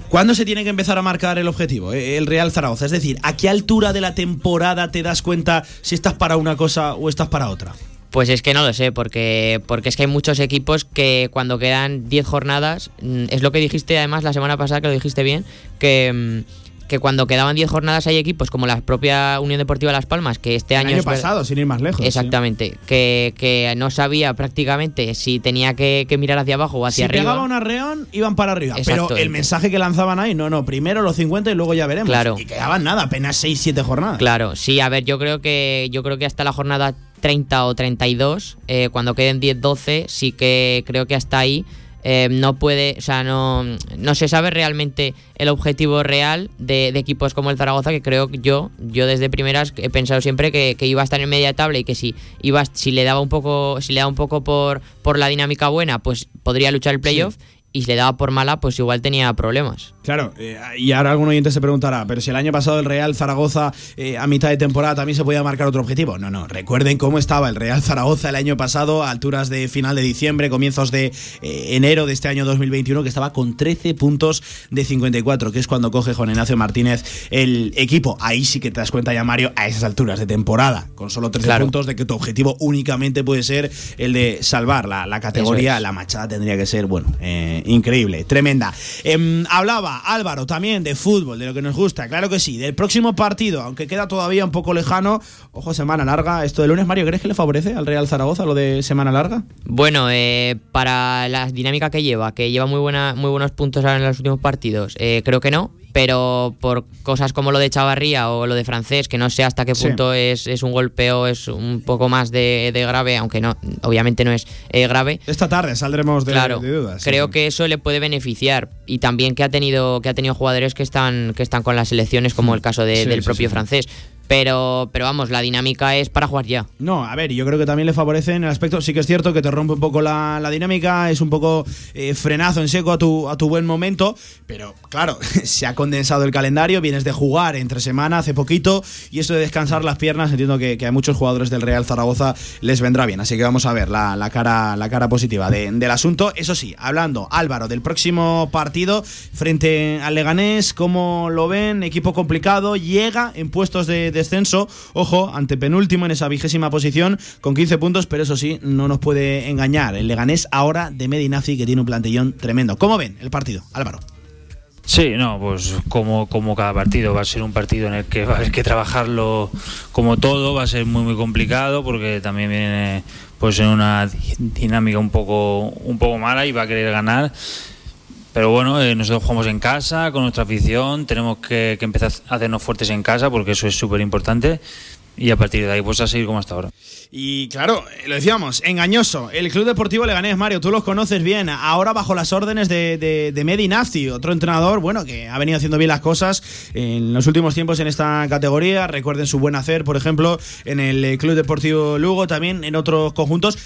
¿Cuándo se tiene que empezar a marcar el objetivo, eh, el Real Zaragoza? Es decir, ¿a qué altura de la temporada te das cuenta si estás para una cosa o estás para otra? Pues es que no lo sé, porque, porque es que hay muchos equipos que cuando quedan 10 jornadas, mm, es lo que dijiste además la semana pasada, que lo dijiste bien, que, mm, que cuando quedaban 10 jornadas hay equipos como la propia Unión Deportiva Las Palmas, que este El año... año es ver- pasado, sin ir más lejos. sí. Exactamente, que, que no sabía prácticamente si tenía que, que mirar hacia abajo o hacia si arriba. pegaba un arreón, iban para arriba. Pero el mensaje que lanzaban ahí, no, no, primero los 50 y luego ya veremos. Claro. Y quedaban nada, apenas 6-7 jornadas. Claro, sí, a ver, yo creo que yo creo que hasta la jornada 30 o 32, eh, cuando queden 10-12, sí que creo que hasta ahí eh, no puede, o sea, no, no se sabe realmente el objetivo real de, de equipos como el Zaragoza, que creo yo, yo desde primeras he pensado siempre que, que iba a estar en media tabla y que si iba, si le daba un poco, si le daba un poco por, por la dinámica buena, pues podría luchar el playoff. Y si le daba por mala, pues igual tenía problemas. Claro, eh, y ahora algún oyente se preguntará, pero si el año pasado el Real Zaragoza eh, a mitad de temporada también se podía marcar otro objetivo. No, no, recuerden cómo estaba el Real Zaragoza el año pasado, a alturas de final de diciembre, comienzos de eh, enero de este año 2021, que estaba con 13 puntos de 54, que es cuando coge Juan Ignacio Martínez el equipo. Ahí sí que te das cuenta ya, Mario, a esas alturas de temporada, con solo 13 Claro. puntos, de que tu objetivo únicamente puede ser el de salvar la, la categoría. Es. La machada tendría que ser, bueno, eh, increíble, tremenda. Em, hablaba Álvaro también de fútbol, de lo que nos gusta, claro que sí, del próximo partido, aunque queda todavía un poco lejano. Ojo, semana larga. Esto de lunes, Mario, ¿crees que le favorece al Real Zaragoza lo de semana larga? Bueno, eh, para la dinámica que lleva, que lleva muy buena, muy buenos puntos ahora en los últimos partidos, eh, creo que no. Pero por cosas como lo de Chavarría o lo de francés, que no sé hasta qué Sí. punto es, es un golpeo, es un poco más de, de grave, aunque no, obviamente no es eh, grave. Esta tarde saldremos de, claro, de dudas. sí. creo que eso le puede beneficiar y también que ha tenido que ha tenido jugadores que están que están con las selecciones como el caso de- Sí, del propio francés. Pero, pero vamos, la dinámica es para jugar ya. No, a ver, yo creo que también le favorece en el aspecto, sí que es cierto que te rompe un poco la, la dinámica, es un poco eh, frenazo en seco a tu, a tu buen momento, pero claro, se ha condensado el calendario, vienes de jugar entre semana hace poquito y esto de descansar las piernas, entiendo que, que a muchos jugadores del Real Zaragoza les vendrá bien, así que vamos a ver la, la cara, la cara positiva de- del asunto. Eso sí, hablando, Álvaro, del próximo partido frente al Leganés, ¿cómo lo ven? Equipo complicado, llega en puestos de descenso, ojo, ante penúltimo en esa vigésima posición con 15 puntos, pero eso sí, no nos puede engañar. El Leganés ahora de Medinazi que tiene un plantillón tremendo. ¿Cómo ven el partido, Álvaro? Sí, no, pues como, como cada partido, va a ser un partido en el que va a haber que trabajarlo como todo, va a ser muy muy complicado porque también viene pues en una di- dinámica un poco un poco mala y va a querer ganar. Pero bueno, eh, nosotros jugamos en casa, con nuestra afición, tenemos que, empezar a hacernos fuertes en casa porque eso es súper importante. y a partir de ahí pues a seguir como hasta ahora. Y claro, lo decíamos, engañoso. El Club Deportivo Leganés, Mario, tú los conoces bien. Ahora bajo las órdenes de, de, de Medi Nafti, otro entrenador, bueno, que ha venido haciendo bien las cosas en los últimos tiempos en esta categoría. Recuerden su buen hacer, por ejemplo, en el Club Deportivo Lugo, también en otros conjuntos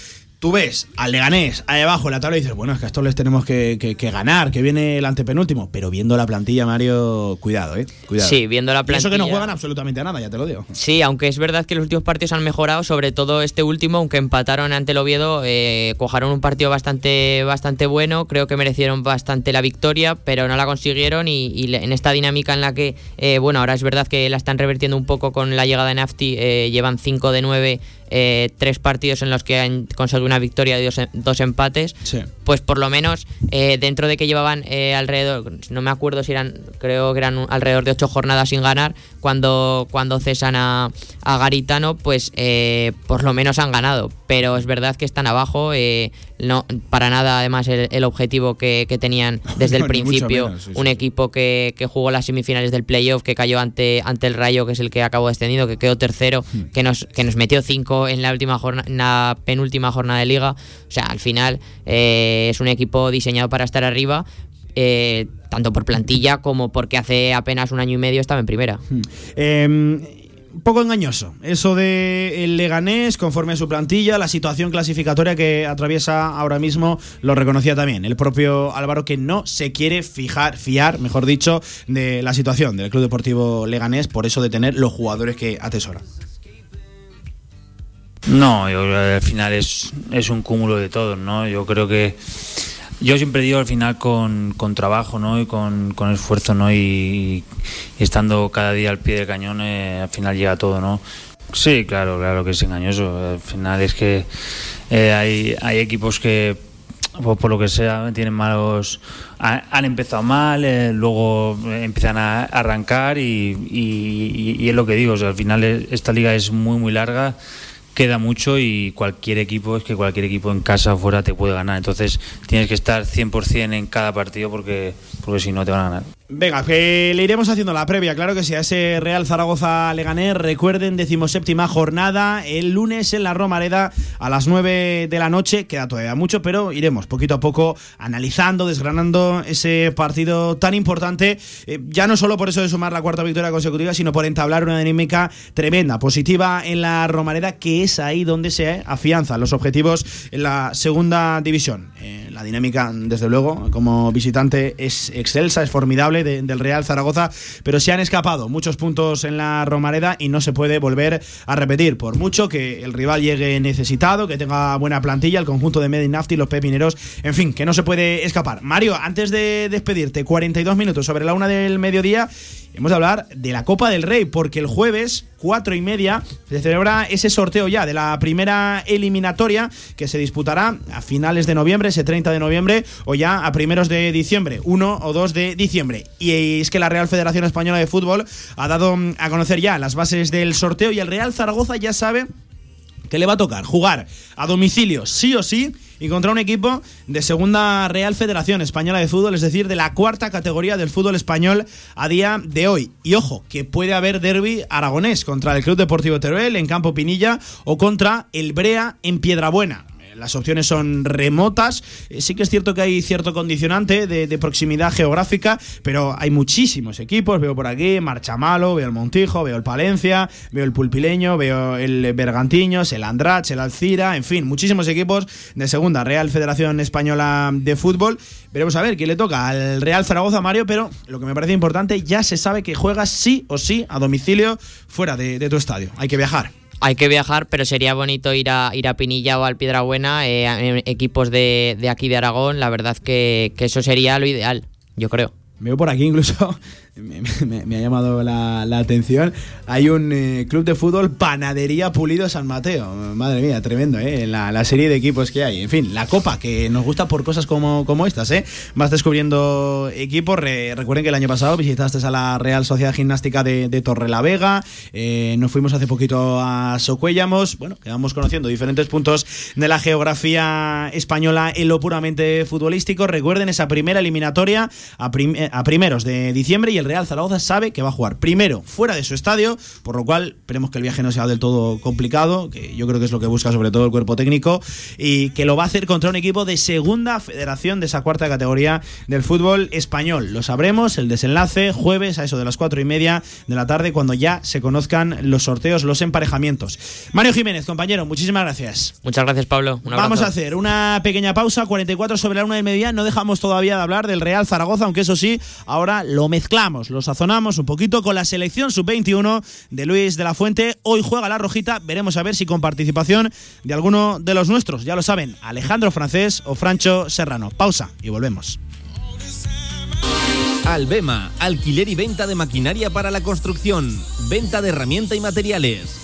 tú ves al Leganés ahí abajo en la tabla y dices, bueno, es que a estos les tenemos que, que, que, ganar, que viene el antepenúltimo. Pero viendo la plantilla, Mario, cuidado, ¿eh? Cuidado. Sí, viendo la plantilla. Y eso que no juegan absolutamente a nada, ya te lo digo. Sí, aunque es verdad que los últimos partidos han mejorado, sobre todo este último, aunque empataron ante el Oviedo, eh, cojaron un partido bastante, bastante bueno, creo que merecieron bastante la victoria, pero no la consiguieron y, y en esta dinámica en la que, eh, bueno, ahora es verdad que la están revertiendo un poco con la llegada de Nafti, eh, llevan 5 de 9 eh, tres partidos en los que han conseguido una victoria y dos, dos empates, sí. pues por lo menos eh, dentro de que llevaban eh, alrededor, no me acuerdo si eran, creo que eran alrededor de ocho jornadas sin ganar, cuando, cuando cesan a, a Garitano, pues eh, por lo menos han ganado. Pero es verdad que están abajo, eh, no para nada además el, el objetivo que, que, tenían desde el principio, menos, sí, un sí. equipo que, que, jugó las semifinales del playoff, que cayó ante, ante el Rayo, que es el que acabó descendido, que quedó tercero, Hmm. que nos, que nos metió cinco en la última jornada, en la penúltima jornada de liga. O sea, al final eh, es un equipo diseñado para estar arriba. Eh, tanto por plantilla como porque hace apenas un año y medio estaba en primera. Eh, un poco engañoso. Eso de el Leganés, conforme a su plantilla, la situación clasificatoria que atraviesa ahora mismo, lo reconocía también el propio Álvaro, que no se quiere fijar, fiar, mejor dicho, de la situación del Club Deportivo Leganés, por eso de tener los jugadores que atesora. No, yo, al final es, es un cúmulo de todo, ¿no? Yo creo que yo siempre digo al final con, con trabajo ¿no? y con, con esfuerzo ¿no? Y, estando cada día al pie del cañón eh, al final llega todo ¿no? sí claro claro que es engañoso al final es que eh, hay, hay equipos que por, por, lo que sea tienen malos han, empezado mal eh, luego empiezan a arrancar y, y, es lo que digo al final esta liga es muy muy larga queda mucho y cualquier equipo, es que cualquier equipo en casa o fuera te puede ganar. Entonces tienes que estar 100% en cada partido porque, porque si no te van a ganar. Venga, que le iremos haciendo la previa, claro que sí, a ese Real Zaragoza Leganés. Recuerden, decimoséptima jornada, el lunes en la Romareda a las 9 de la noche. Queda todavía mucho, pero iremos poquito a poco analizando, desgranando ese partido tan importante. Eh, ya no solo por eso de sumar la cuarta victoria consecutiva, sino por entablar una dinámica tremenda, positiva en la Romareda, que es ahí donde se afianzan los objetivos en la segunda división. Eh, la dinámica, desde luego, como visitante es excelsa, es formidable de, del Real Zaragoza, pero se han escapado muchos puntos en la Romareda y no se puede volver a repetir. Por mucho que el rival llegue necesitado, que tenga buena plantilla, el conjunto de Medinafti, los pepineros, en fin, que no se puede escapar. Mario, antes de despedirte, 42 minutos sobre la una del mediodía. Hemos de hablar de la Copa del Rey, porque el jueves, cuatro y media, se celebra ese sorteo ya de la primera eliminatoria que se disputará a finales de noviembre, ese 30 de noviembre, o ya a primeros de diciembre, 1 o 2 de diciembre. Y es que la Real Federación Española de Fútbol ha dado a conocer ya las bases del sorteo y el Real Zaragoza ya sabe que le va a tocar jugar a domicilio sí o sí y contra un equipo de segunda Real Federación Española de Fútbol, es decir, de la cuarta categoría del fútbol español a día de hoy. Y ojo, que puede haber derby aragonés contra el Club Deportivo Teruel en Campo Pinilla o contra el Brea en Piedrabuena las opciones son remotas. Eh, sí que es cierto que hay cierto condicionante de, proximidad geográfica, pero hay muchísimos equipos. Veo por aquí Marchamalo, veo el Montijo, veo el Palencia, veo el Pulpileño, veo el Bergantiños, el Andrach, el Alcira, en fin, muchísimos equipos de segunda Real Federación Española de Fútbol. Veremos a ver quién le toca al Real Zaragoza Mario, pero lo que me parece importante, ya se sabe que juegas sí o sí a domicilio fuera de tu estadio. Hay que viajar hay que viajar, pero sería bonito ir a, ir a Pinilla o al Piedrabuena, eh, equipos de, de, aquí de Aragón. La verdad que, que eso sería lo ideal, yo creo. Veo por aquí incluso, me, ha llamado la, atención, hay un eh, club de fútbol Panadería Pulido San Mateo. Madre mía, tremendo, ¿eh? La, la, serie de equipos que hay. En fin, la copa, que nos gusta por cosas como, como estas, ¿eh? Vas descubriendo equipos. Re, recuerden que el año pasado visitaste a la Real Sociedad Gimnástica de, de Torrelavega. Eh, nos fuimos hace poquito a Socuellamos. Bueno, quedamos conociendo diferentes puntos de la geografía española en lo puramente futbolístico. Recuerden esa primera eliminatoria a, prim a primeros de diciembre y el el Real Zaragoza sabe que va a jugar primero fuera de su estadio, por lo cual esperemos que el viaje no sea del todo complicado, que yo creo que es lo que busca sobre todo el cuerpo técnico, y que lo va a hacer contra un equipo de segunda federación de esa cuarta categoría del fútbol español. Lo sabremos, el desenlace, jueves a eso de las cuatro y media de la tarde, cuando ya se conozcan los sorteos, los emparejamientos. Mario Jiménez, compañero, muchísimas gracias. Muchas gracias, Pablo. Vamos a hacer una pequeña pausa, 44 sobre la una del mediodía. No dejamos todavía de hablar del Real Zaragoza, aunque eso sí, ahora lo mezclamos, lo sazonamos un poquito con la selección sub-21 de Luis de la Fuente. Hoy juega la rojita, veremos a ver si con participación de alguno de los nuestros, ya lo saben, Alejandro Francés o Francho Serrano. Pausa y volvemos. Albema, alquiler y venta de maquinaria para la construcción, venta de herramienta y materiales,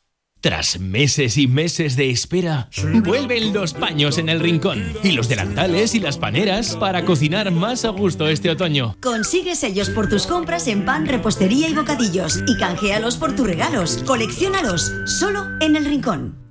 Tras meses y meses de espera, vuelven los paños en el rincón y los delantales y las paneras para cocinar más a gusto este otoño. Consigue sellos por tus compras en pan, repostería y bocadillos y canjealos por tus regalos. Colecciónalos solo en el rincón.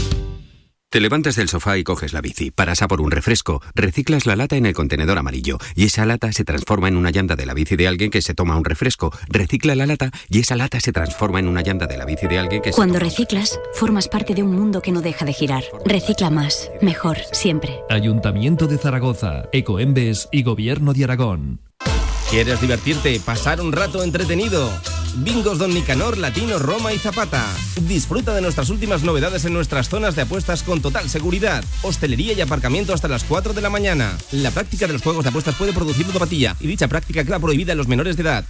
Te levantas del sofá y coges la bici, paras a por un refresco, reciclas la lata en el contenedor amarillo y esa lata se transforma en una llanta de la bici de alguien que se toma un refresco, recicla la lata y esa lata se transforma en una llanta de la bici de alguien que Cuando reciclas, formas parte de un mundo que no deja de girar. Recicla más, mejor, siempre. Ayuntamiento de Zaragoza, Ecoembes y Gobierno de Aragón. ¿Quieres divertirte, pasar un rato entretenido? Bingos Don Nicanor, Latino, Roma y Zapata. Disfruta de nuestras últimas novedades en nuestras zonas de apuestas con total seguridad. Hostelería y aparcamiento hasta las 4 de la mañana. La práctica de los juegos de apuestas puede producir ludopatía y dicha práctica queda prohibida en los menores de edad.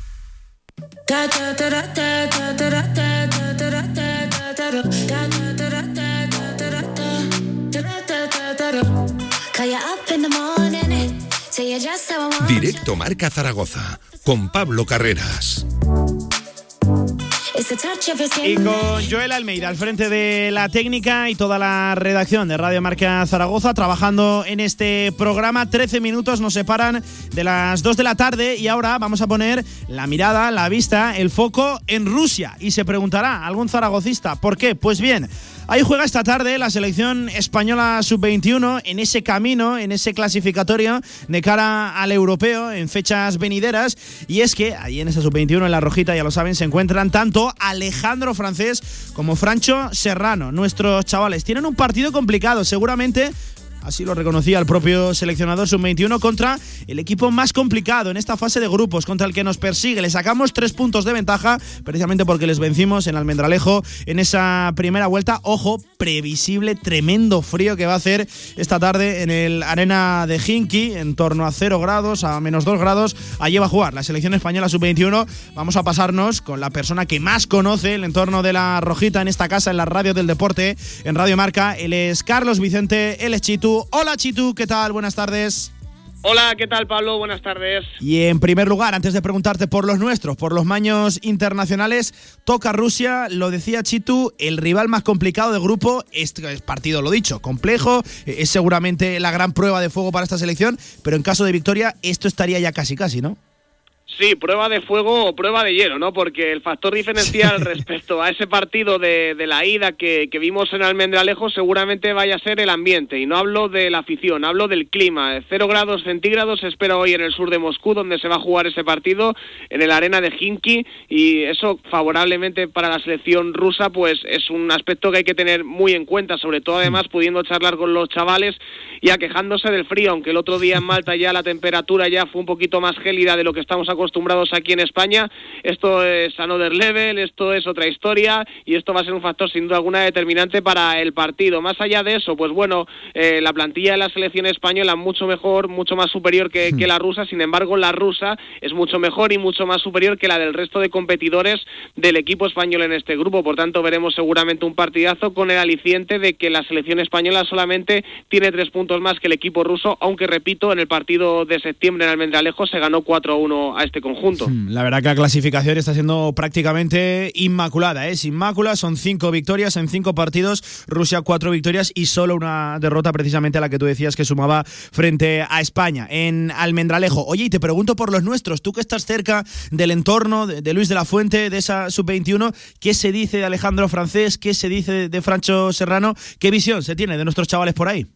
Directo Marca Zaragoza con Pablo Carreras. Y con Joel Almeida al frente de la técnica y toda la redacción de Radio Marca Zaragoza trabajando en este programa. 13 minutos nos separan de las 2 de la tarde y ahora vamos a poner la mirada, la vista, el foco en Rusia. Y se preguntará algún zaragocista, ¿por qué? Pues bien, Ahí juega esta tarde la selección española sub-21 en ese camino, en ese clasificatorio de cara al europeo en fechas venideras. Y es que ahí en esa sub-21, en la rojita, ya lo saben, se encuentran tanto Alejandro Francés como Francho Serrano. Nuestros chavales tienen un partido complicado, seguramente Así lo reconocía el propio seleccionador sub-21 contra el equipo más complicado en esta fase de grupos, contra el que nos persigue. Le sacamos tres puntos de ventaja, precisamente porque les vencimos en Almendralejo en esa primera vuelta. Ojo, previsible, tremendo frío que va a hacer esta tarde en el arena de Hinky, en torno a 0 grados, a menos 2 grados. Allí va a jugar la selección española sub-21. Vamos a pasarnos con la persona que más conoce el entorno de la Rojita en esta casa, en la radio del deporte, en Radio Marca. Él es Carlos Vicente, él Hola Chitu, ¿qué tal? Buenas tardes. Hola, ¿qué tal Pablo? Buenas tardes. Y en primer lugar, antes de preguntarte por los nuestros, por los maños internacionales, toca Rusia, lo decía Chitu, el rival más complicado del grupo, este partido, lo dicho, complejo, es seguramente la gran prueba de fuego para esta selección, pero en caso de victoria esto estaría ya casi casi, ¿no? Sí, prueba de fuego o prueba de hielo, ¿no? Porque el factor diferencial respecto a ese partido de, la ida que, vimos en Almendralejo seguramente vaya a ser el ambiente. Y no hablo de la afición, hablo del clima. Cero grados centígrados se espera hoy en el sur de Moscú, donde se va a jugar ese partido, en el arena de Hinky. Y eso, favorablemente para la selección rusa, pues es un aspecto que hay que tener muy en cuenta, sobre todo además pudiendo charlar con los chavales y aquejándose del frío, aunque el otro día en Malta ya la temperatura ya fue un poquito más gélida de lo que estamos acostumbrados acostumbrados aquí en España. Esto es another level, esto es otra historia y esto va a ser un factor sin duda alguna determinante para el partido. Más allá de eso, pues bueno, eh, la plantilla de la selección española mucho mejor, mucho más superior que, que la rusa, sin embargo la rusa es mucho mejor y mucho más superior que la del resto de competidores del equipo español en este grupo. Por tanto, veremos seguramente un partidazo con el aliciente de que la selección española solamente tiene tres puntos más que el equipo ruso, aunque repito, en el partido de septiembre en Almendralejo se ganó 4-1 a este conjunto. La verdad que la clasificación está siendo prácticamente inmaculada, es inmácula, son cinco victorias en cinco partidos, Rusia cuatro victorias y solo una derrota precisamente a la que tú decías que sumaba frente a España en Almendralejo. Oye, y te pregunto por los nuestros, tú que estás cerca del entorno de, Luis de la Fuente, de esa sub-21, ¿qué se dice de Alejandro Francés? ¿Qué se dice de Francho Serrano? ¿Qué visión se tiene de nuestros chavales por ahí?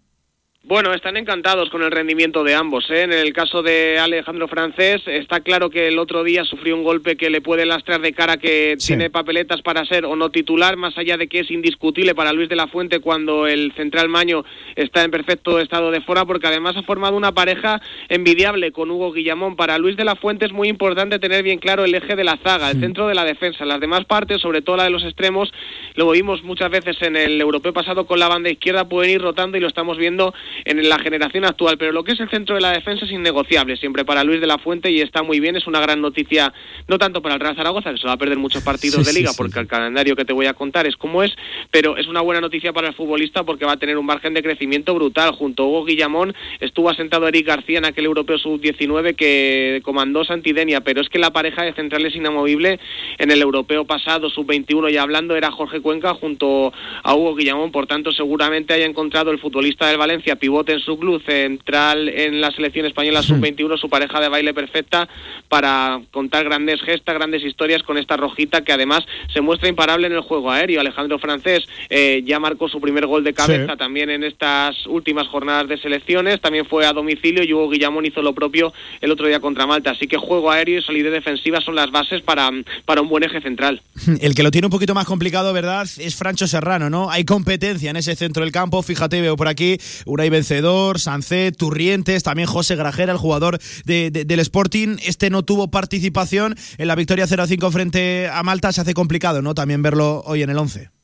Bueno, están encantados con el rendimiento de ambos. ¿eh? En el caso de Alejandro Francés, está claro que el otro día sufrió un golpe que le puede lastrar de cara que tiene papeletas para ser o no titular, más allá de que es indiscutible para Luis de la Fuente cuando el central Maño está en perfecto estado de fuera, porque además ha formado una pareja envidiable con Hugo Guillamón. Para Luis de la Fuente es muy importante tener bien claro el eje de la zaga, el centro de la defensa. Las demás partes, sobre todo la de los extremos, lo vimos muchas veces en el europeo pasado con la banda izquierda, pueden ir rotando y lo estamos viendo en la generación actual, pero lo que es el centro de la defensa es innegociable siempre para Luis de la Fuente y está muy bien, es una gran noticia, no tanto para el Real Zaragoza, que se va a perder muchos partidos de liga porque el calendario que te voy a contar es como es, pero es una buena noticia para el futbolista porque va a tener un margen de crecimiento brutal. Junto a Hugo Guillamón estuvo asentado Eric García en aquel europeo sub-19 que comandó Santidenia, pero es que la pareja de centrales inamovible en el europeo pasado sub-21 y hablando era Jorge Cuenca junto a Hugo Guillamón, por tanto seguramente haya encontrado el futbolista del Valencia pivote en su club central en la selección española sub-21, su pareja de baile perfecta para contar grandes gestas, grandes historias con esta rojita que además se muestra imparable en el juego aéreo. Alejandro Francés eh, ya marcó su primer gol de cabeza también en estas últimas jornadas de selecciones, también fue a domicilio y Hugo Guillamón hizo lo propio el otro día contra Malta. Así que juego aéreo y solidez defensiva son las bases para, para un buen eje central. El que lo tiene un poquito más complicado, ¿verdad? Es Francho Serrano, ¿no? Hay competencia en ese centro del campo. Fíjate, veo por aquí Unai Vencedor, Sancet, Turrientes, también José Grajera, el jugador del Sporting. Este no tuvo participación en la victoria 0-5 frente a Malta. Se hace complicado, ¿no? También verlo hoy en el 11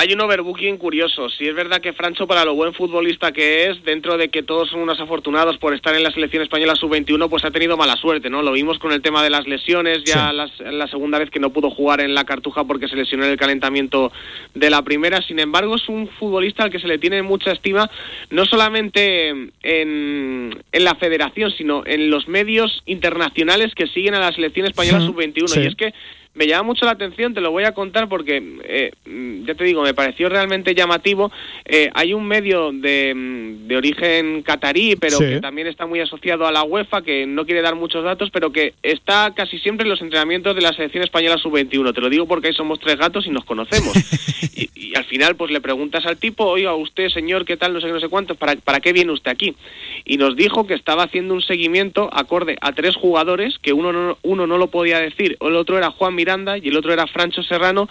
hay un overbooking curioso. Si es verdad que Francho, para lo buen futbolista que es, dentro de que todos son unos afortunados por estar en la selección española sub-21, pues ha tenido mala suerte, ¿no? Lo vimos con el tema de las lesiones, ya la segunda vez que no pudo jugar en la Cartuja porque se lesionó en el calentamiento de la primera. Sin embargo, es un futbolista al que se le tiene mucha estima, no solamente en, en la federación, sino en los medios internacionales que siguen a la selección española sub-21. Y es que me llama mucho la atención, te lo voy a contar porque, eh, mm, ya te digo, me pareció realmente llamativo. Eh, hay un medio de, mm, de origen catarí, pero que también está muy asociado a la UEFA, que no quiere dar muchos datos, pero que está casi siempre en los entrenamientos de la selección española sub-21. Te lo digo porque ahí somos tres gatos y nos conocemos. y, y, al final, pues le preguntas al tipo, oiga, usted, señor, ¿qué tal? No sé qué, no sé cuánto, ¿para, ¿para qué viene usted aquí? Y nos dijo que estaba haciendo un seguimiento acorde a tres jugadores, que uno no, uno no lo podía decir, el otro era Juan Miranda y el otro era Francho Serrano,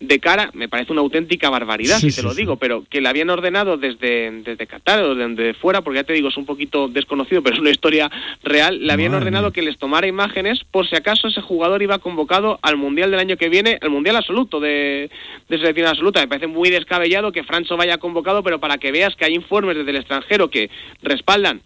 de cara, me parece una auténtica barbaridad, si te lo digo, pero que le habían ordenado desde, desde Qatar o desde fuera, porque ya te digo, es un poquito desconocido, pero es una historia real, le habían ordenado que les tomara imágenes por si acaso ese jugador iba convocado al Mundial del año que viene, al Mundial absoluto de, de selección absoluta. Me parece muy descabellado que Francho vaya convocado, pero para que veas que hay informes desde el extranjero que respaldan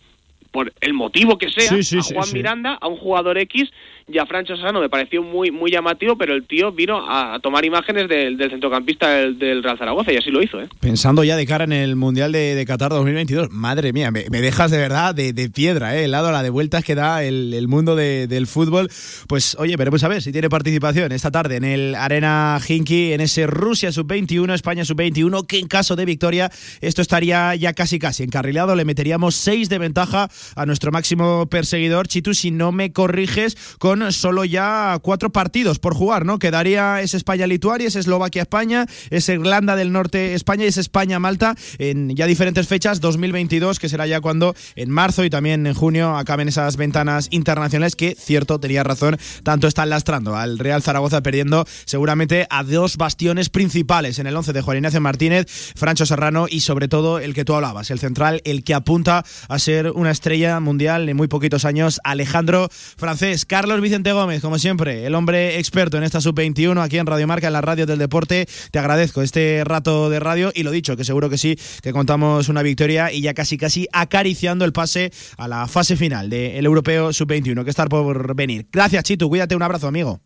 por el motivo que sea, a Juan Miranda, a un jugador X y a Francho me pareció muy muy llamativo, pero el tío vino a, tomar imágenes del, centrocampista del, Real Zaragoza y así lo hizo. ¿eh? Pensando ya de cara en el Mundial de, Qatar 2022, madre mía, me, dejas de verdad de, piedra, ¿eh? el lado a la de vueltas que da el, mundo del fútbol. Pues oye, veremos a ver si tiene participación esta tarde en el Arena Hinky, en ese Rusia sub-21, España sub-21, que en caso de victoria esto estaría ya casi casi encarrilado, le meteríamos 6 de ventaja a nuestro máximo perseguidor, Chitu, si no me corriges, con solo ya cuatro partidos por jugar, ¿no? Quedaría ese España-Lituania, ese Eslovaquia-España, ese Irlanda del Norte-España y ese España-Malta en ya diferentes fechas, 2022, que será ya cuando en marzo y también en junio acaben esas ventanas internacionales que, cierto, tenía razón, tanto están lastrando al Real Zaragoza perdiendo seguramente a dos bastiones principales en el 11 de Juan Ignacio Martínez, Francho Serrano y sobre todo el que tú hablabas, el central, el que apunta a ser una estrella mundial en muy poquitos años, Alejandro Francés. Carlos Vicente Gómez, como siempre, el hombre experto en esta sub-21 aquí en Radio Marca, en la radio del deporte. Te agradezco este rato de radio y lo dicho, que seguro que sí, que contamos una victoria y ya casi casi acariciando el pase a la fase final del Europeo sub-21, que está por venir. Gracias, Chitu, cuídate, un abrazo, amigo.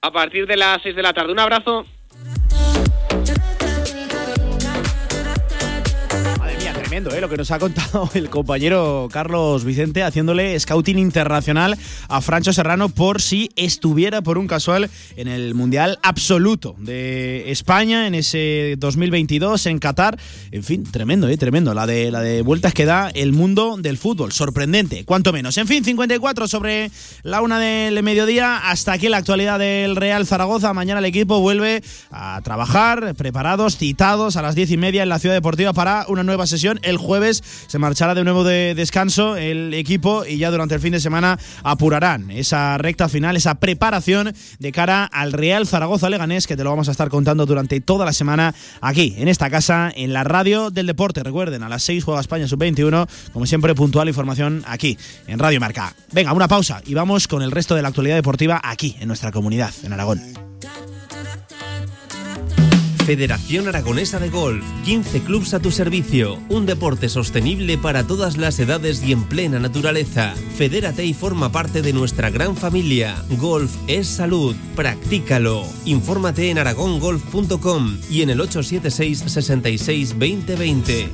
A partir de las 6 de la tarde, un abrazo. Tremendo, ¿eh? lo que nos ha contado el compañero Carlos Vicente haciéndole scouting internacional a Francho Serrano por si estuviera por un casual en el Mundial Absoluto de España en ese 2022 en Qatar. En fin, tremendo, ¿eh? tremendo. La de, la de vueltas que da el mundo del fútbol. Sorprendente, cuanto menos. En fin, 54 sobre la una del mediodía. Hasta aquí la actualidad del Real Zaragoza. Mañana el equipo vuelve a trabajar, preparados, citados a las diez y media en la Ciudad Deportiva para una nueva sesión el jueves se marchará de nuevo de descanso el equipo y ya durante el fin de semana apurarán esa recta final, esa preparación de cara al Real Zaragoza Leganés, que te lo vamos a estar contando durante toda la semana aquí, en esta casa, en la radio del deporte. Recuerden, a las 6 juega España sub-21, como siempre, puntual información aquí, en Radio Marca. Venga, una pausa y vamos con el resto de la actualidad deportiva aquí, en nuestra comunidad, en Aragón. Federación Aragonesa de Golf, 15 clubs a tu servicio, un deporte sostenible para todas las edades y en plena naturaleza. Fedérate y forma parte de nuestra gran familia. Golf es salud, practícalo. Infórmate en aragongolf.com y en el 876 66 2020.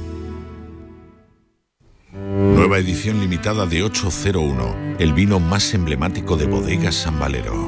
Nueva edición limitada de 801, el vino más emblemático de Bodegas San Valero.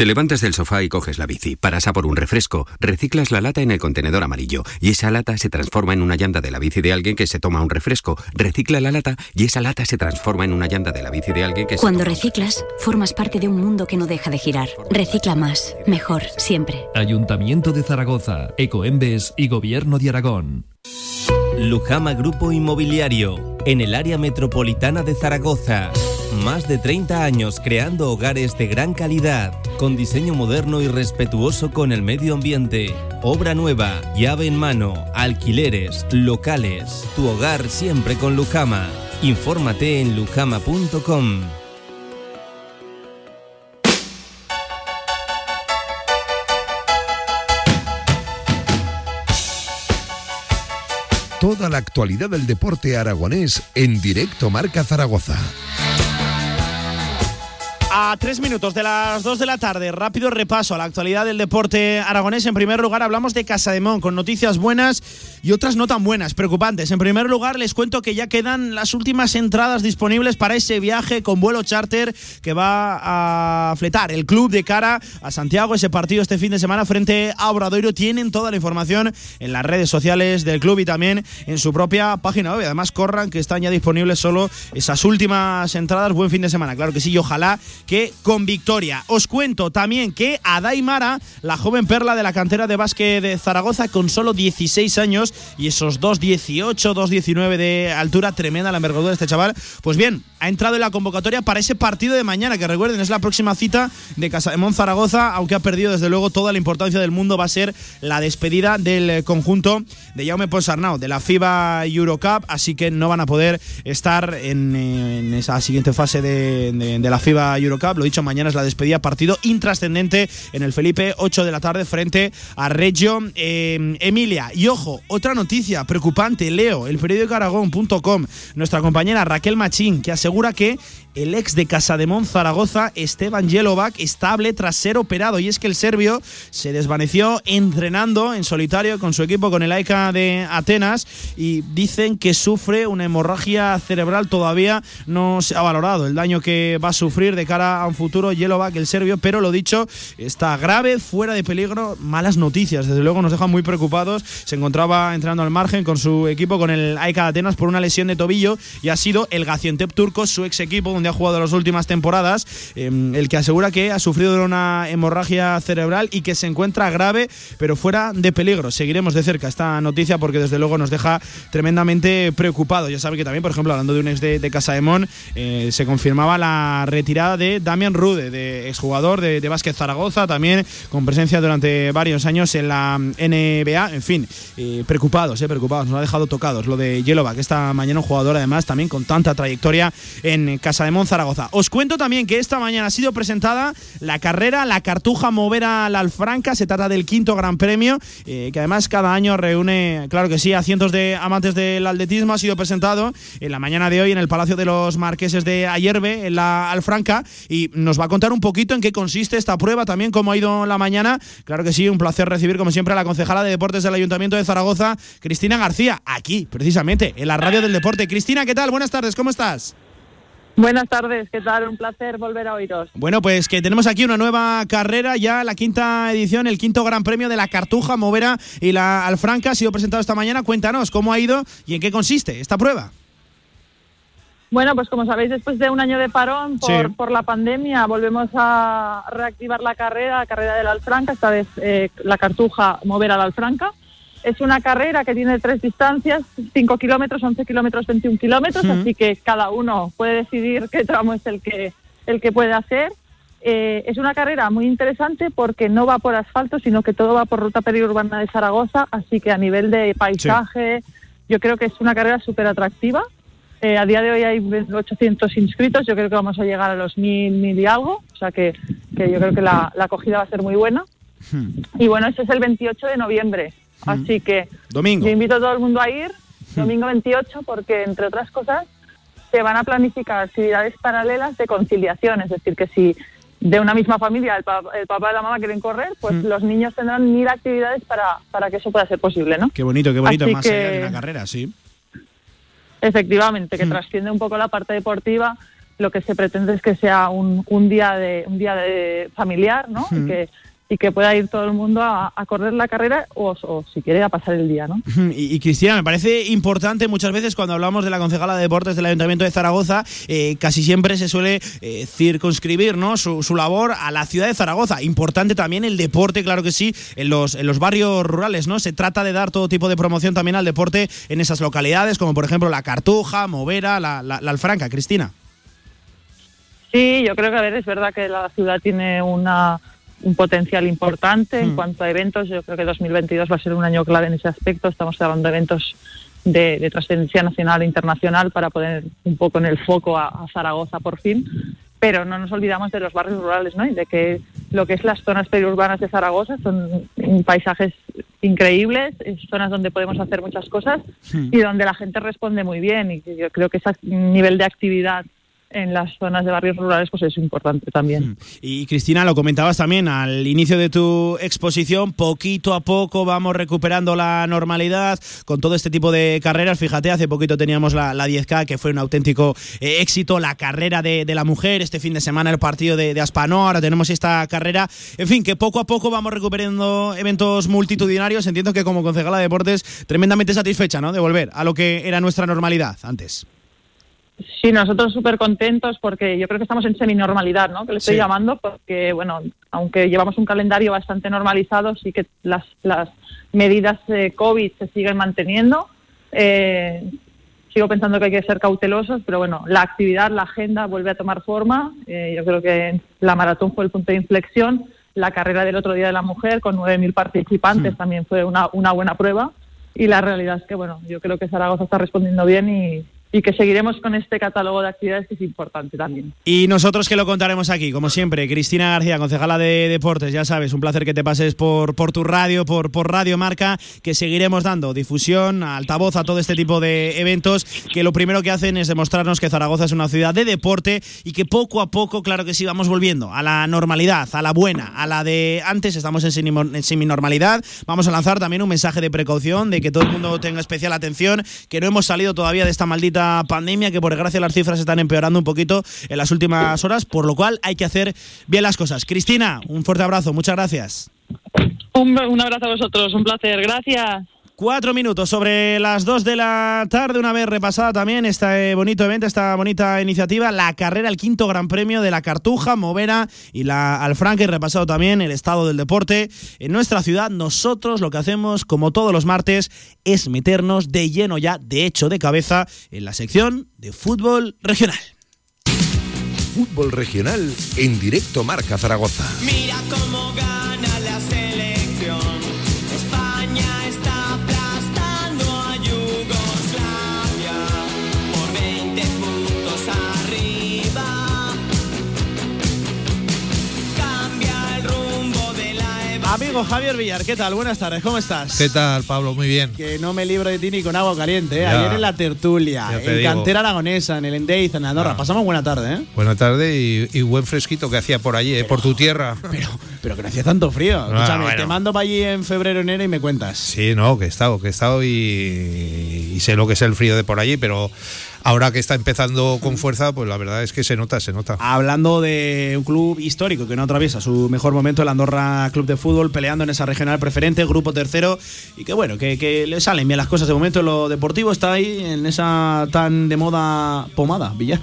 Te levantas del sofá y coges la bici, paras a por un refresco, reciclas la lata en el contenedor amarillo y esa lata se transforma en una llanta de la bici de alguien que se toma un refresco, recicla la lata y esa lata se transforma en una llanta de la bici de alguien que se Cuando reciclas, formas parte de un mundo que no deja de girar. Recicla más, mejor, siempre. Ayuntamiento de Zaragoza, Ecoembes y Gobierno de Aragón. Lujama Grupo Inmobiliario, en el área metropolitana de Zaragoza. Más de 30 años creando hogares de gran calidad, con diseño moderno y respetuoso con el medio ambiente. Obra nueva, llave en mano, alquileres, locales. Tu hogar siempre con Lujama. Infórmate en lujama.com. Toda la actualidad del deporte aragonés en directo Marca Zaragoza. A tres minutos de las dos de la tarde, rápido repaso a la actualidad del deporte aragonés. En primer lugar, hablamos de Casademón con noticias buenas y otras no tan buenas, preocupantes. En primer lugar, les cuento que ya quedan las últimas entradas disponibles para ese viaje con vuelo charter que va a fletar el club de cara a Santiago. Ese partido este fin de semana frente a Obradoiro. Tienen toda la información en las redes sociales del club y también en su propia página web. Además, corran que están ya disponibles solo esas últimas entradas. Buen fin de semana, claro que sí, y ojalá que con victoria. Os cuento también que Adaimara, la joven perla de la cantera de básquet de Zaragoza, con solo 16 años y esos 2.18, 2.19 de altura, tremenda la envergadura de este chaval, pues bien, ha entrado en la convocatoria para ese partido de mañana, que recuerden, es la próxima cita de Casa de Zaragoza, aunque ha perdido desde luego toda la importancia del mundo, va a ser la despedida del conjunto de Jaume Ponsarnau, de la FIBA Eurocup, así que no van a poder estar en, en esa siguiente fase de, de, de la FIBA Eurocup lo dicho, mañana es la despedida, partido intrascendente en el Felipe, 8 de la tarde, frente a Reggio eh, Emilia. Y ojo, otra noticia preocupante, leo, el periódico aragón.com, nuestra compañera Raquel Machín, que asegura que el ex de Casademón Zaragoza, Esteban Jelovac, estable tras ser operado. Y es que el serbio se desvaneció entrenando en solitario con su equipo, con el AICA de Atenas, y dicen que sufre una hemorragia cerebral. Todavía no se ha valorado el daño que va a sufrir de cara a un futuro Jelovac, el serbio, pero lo dicho, está grave, fuera de peligro. Malas noticias, desde luego nos dejan muy preocupados. Se encontraba entrenando al margen con su equipo, con el AICA de Atenas, por una lesión de tobillo y ha sido el Gaziantep turco, su ex equipo, donde ha jugado las últimas temporadas, em, el que asegura que ha sufrido una hemorragia cerebral y que se encuentra grave, pero fuera de peligro. Seguiremos de cerca esta noticia porque desde luego nos deja tremendamente preocupados. Ya saben que también, por ejemplo, hablando de un ex de, de Casa de Mon, eh, se confirmaba la retirada de Damian Rude, de exjugador de, de Básquet Zaragoza, también con presencia durante varios años en la NBA. En fin, eh, preocupados, eh, preocupados. Nos ha dejado tocados lo de Yelova, que esta mañana un jugador además también con tanta trayectoria en Casa de Zaragoza. Os cuento también que esta mañana ha sido presentada la carrera La Cartuja Movera la Alfranca. Se trata del quinto Gran Premio, eh, que además cada año reúne, claro que sí, a cientos de amantes del atletismo. Ha sido presentado en la mañana de hoy en el Palacio de los Marqueses de Ayerbe, en la Alfranca, y nos va a contar un poquito en qué consiste esta prueba, también cómo ha ido la mañana. Claro que sí, un placer recibir como siempre a la concejala de Deportes del Ayuntamiento de Zaragoza, Cristina García, aquí precisamente, en la radio del deporte. Cristina, ¿qué tal? Buenas tardes, ¿cómo estás? Buenas tardes, ¿qué tal? Un placer volver a oíros. Bueno, pues que tenemos aquí una nueva carrera, ya la quinta edición, el quinto Gran Premio de la Cartuja, Movera y la Alfranca ha sido presentado esta mañana. Cuéntanos cómo ha ido y en qué consiste esta prueba. Bueno, pues como sabéis, después de un año de parón por, Sí. por la pandemia, volvemos a reactivar la carrera, la carrera de la Alfranca, esta vez eh, la Cartuja mover a la Alfranca. Es una carrera que tiene tres distancias, 5 kilómetros, 11 kilómetros, 21 kilómetros, así que cada uno puede decidir qué tramo es el que, el que puede hacer. Eh, es una carrera muy interesante porque no va por asfalto, sino que todo va por ruta periurbana de Zaragoza, así que a nivel de paisaje, yo creo que es una carrera súper atractiva. Eh, a día de hoy hay 800 inscritos, yo creo que vamos a llegar a los 1000, 1000 y algo, o sea que, que yo creo que la, la acogida va a ser muy buena. Y bueno, este es el 28 de noviembre, así que Domingo. yo invito a todo el mundo a ir, domingo 28, porque entre otras cosas se van a planificar actividades paralelas de conciliación, es decir, que si de una misma familia el, pa- el papá y la mamá quieren correr, pues Mm. los niños tendrán mil actividades para, para que eso pueda ser posible, ¿no? Qué bonito, qué bonito, Así más allá que- de una carrera, sí. Efectivamente, que Mm. trasciende un poco la parte deportiva. Lo que se pretende es que sea un, un día de un día de familiar, ¿no? Mm. Y que y que pueda ir todo el mundo a, a correr la carrera o, o si quiere a pasar el día, ¿no? Y, y, Cristina, me parece importante muchas veces cuando hablamos de la concejala de deportes del Ayuntamiento de Zaragoza, eh, casi siempre se suele eh, circunscribir ¿no? su, su labor a la ciudad de Zaragoza. Importante también el deporte, claro que sí, en los, en los barrios rurales, ¿no? Se trata de dar todo tipo de promoción también al deporte en esas localidades, como por ejemplo la Cartuja, Movera, la, la, la Alfranca. Cristina. Sí, yo creo que a ver, es verdad que la ciudad tiene una, un potencial importante en Mm. cuanto a eventos. Yo creo que 2022 va a ser un año clave en ese aspecto. Estamos hablando de eventos de, de trascendencia nacional e internacional para poner un poco en el foco a, a Zaragoza por fin. Pero no nos olvidamos de los barrios rurales, ¿no? Y de que lo que es las zonas periurbanas de Zaragoza son mm, paisajes increíbles, es zonas donde podemos hacer muchas cosas y donde la gente responde muy bien. Y que yo creo que ese nivel de actividad en las zonas de barrios rurales pues es importante también. Y Cristina, lo comentabas también al inicio de tu exposición, poquito a poco vamos recuperando la normalidad con todo este tipo de carreras. Fíjate, hace poquito teníamos la, la 10K, que fue un auténtico eh, éxito, la carrera de, la mujer, este fin de semana el partido de, de Aspanó, ahora tenemos esta carrera. En fin, que poco a poco vamos recuperando eventos multitudinarios. Entiendo que como concejala de deportes, tremendamente satisfecha ¿no? de volver a lo que era nuestra normalidad antes. Sí, nosotros súper contentos porque yo creo que estamos en seminormalidad, ¿no? Que le estoy Sí. llamando porque, bueno, aunque llevamos un calendario bastante normalizado, sí que las, las medidas de COVID se siguen manteniendo. Eh, sigo pensando que hay que ser cautelosos, pero bueno, la actividad, la agenda vuelve a tomar forma. Eh, yo creo que la maratón fue el punto de inflexión. La carrera del otro día de la mujer con 9.000 participantes también fue una, una buena prueba. Y la realidad es que, bueno, yo creo que Zaragoza está respondiendo bien y, y que seguiremos con este catálogo de actividades que es importante también. Y nosotros que lo contaremos aquí, como siempre, Cristina García, concejala de Deportes, ya sabes, un placer que te pases por, por tu radio, por, por Radio Marca, que seguiremos dando difusión, altavoz a todo este tipo de eventos, que lo primero que hacen es demostrarnos que Zaragoza es una ciudad de deporte y que poco a poco, claro que sí, vamos volviendo a la normalidad, a la buena, a la de antes, estamos en semi-normalidad. Vamos a lanzar también un mensaje de precaución, de que todo el mundo tenga especial atención, que no hemos salido todavía de esta maldita pandemia, que por desgracia las cifras están empeorando un poquito en las últimas horas, por lo cual hay que hacer bien las cosas. Cristina, un fuerte abrazo, muchas gracias. Un, un abrazo a vosotros, un placer, gracias. Cuatro minutos sobre las dos de la tarde, una vez repasada también este bonito evento, esta bonita iniciativa, la carrera, el quinto gran premio de la Cartuja, Movera y la Alfranca, y repasado también el estado del deporte en nuestra ciudad. Nosotros lo que hacemos, como todos los martes, es meternos de lleno ya, de hecho, de cabeza, en la sección de fútbol regional. Fútbol regional en directo Marca Zaragoza. Mira cómo gana Amigo Javier Villar, ¿qué tal? Buenas tardes, ¿cómo estás? ¿Qué tal, Pablo? Muy bien. Que no me libro de ti ni con agua caliente, ¿eh? Ya. Ayer en la tertulia, en digo. Cantera Aragonesa, en el Endeiz, en Andorra. Ah. Pasamos buena tarde, ¿eh? Buena tarde y, y buen fresquito que hacía por allí, eh, por tu tierra. Pero que no hacía tanto frío. Ah, Escúchame, bueno. te mando para allí en febrero, enero y me cuentas. Sí, no, que he estado, que he estado y, y sé lo que es el frío de por allí, pero ahora que está empezando con fuerza, pues la verdad es que se nota, se nota. Hablando de un club histórico que no atraviesa su mejor momento, el Andorra Club de Fútbol, peleando en esa regional preferente, grupo tercero, y que bueno, que, que le salen bien las cosas de momento. Lo deportivo está ahí en esa tan de moda pomada, Villar.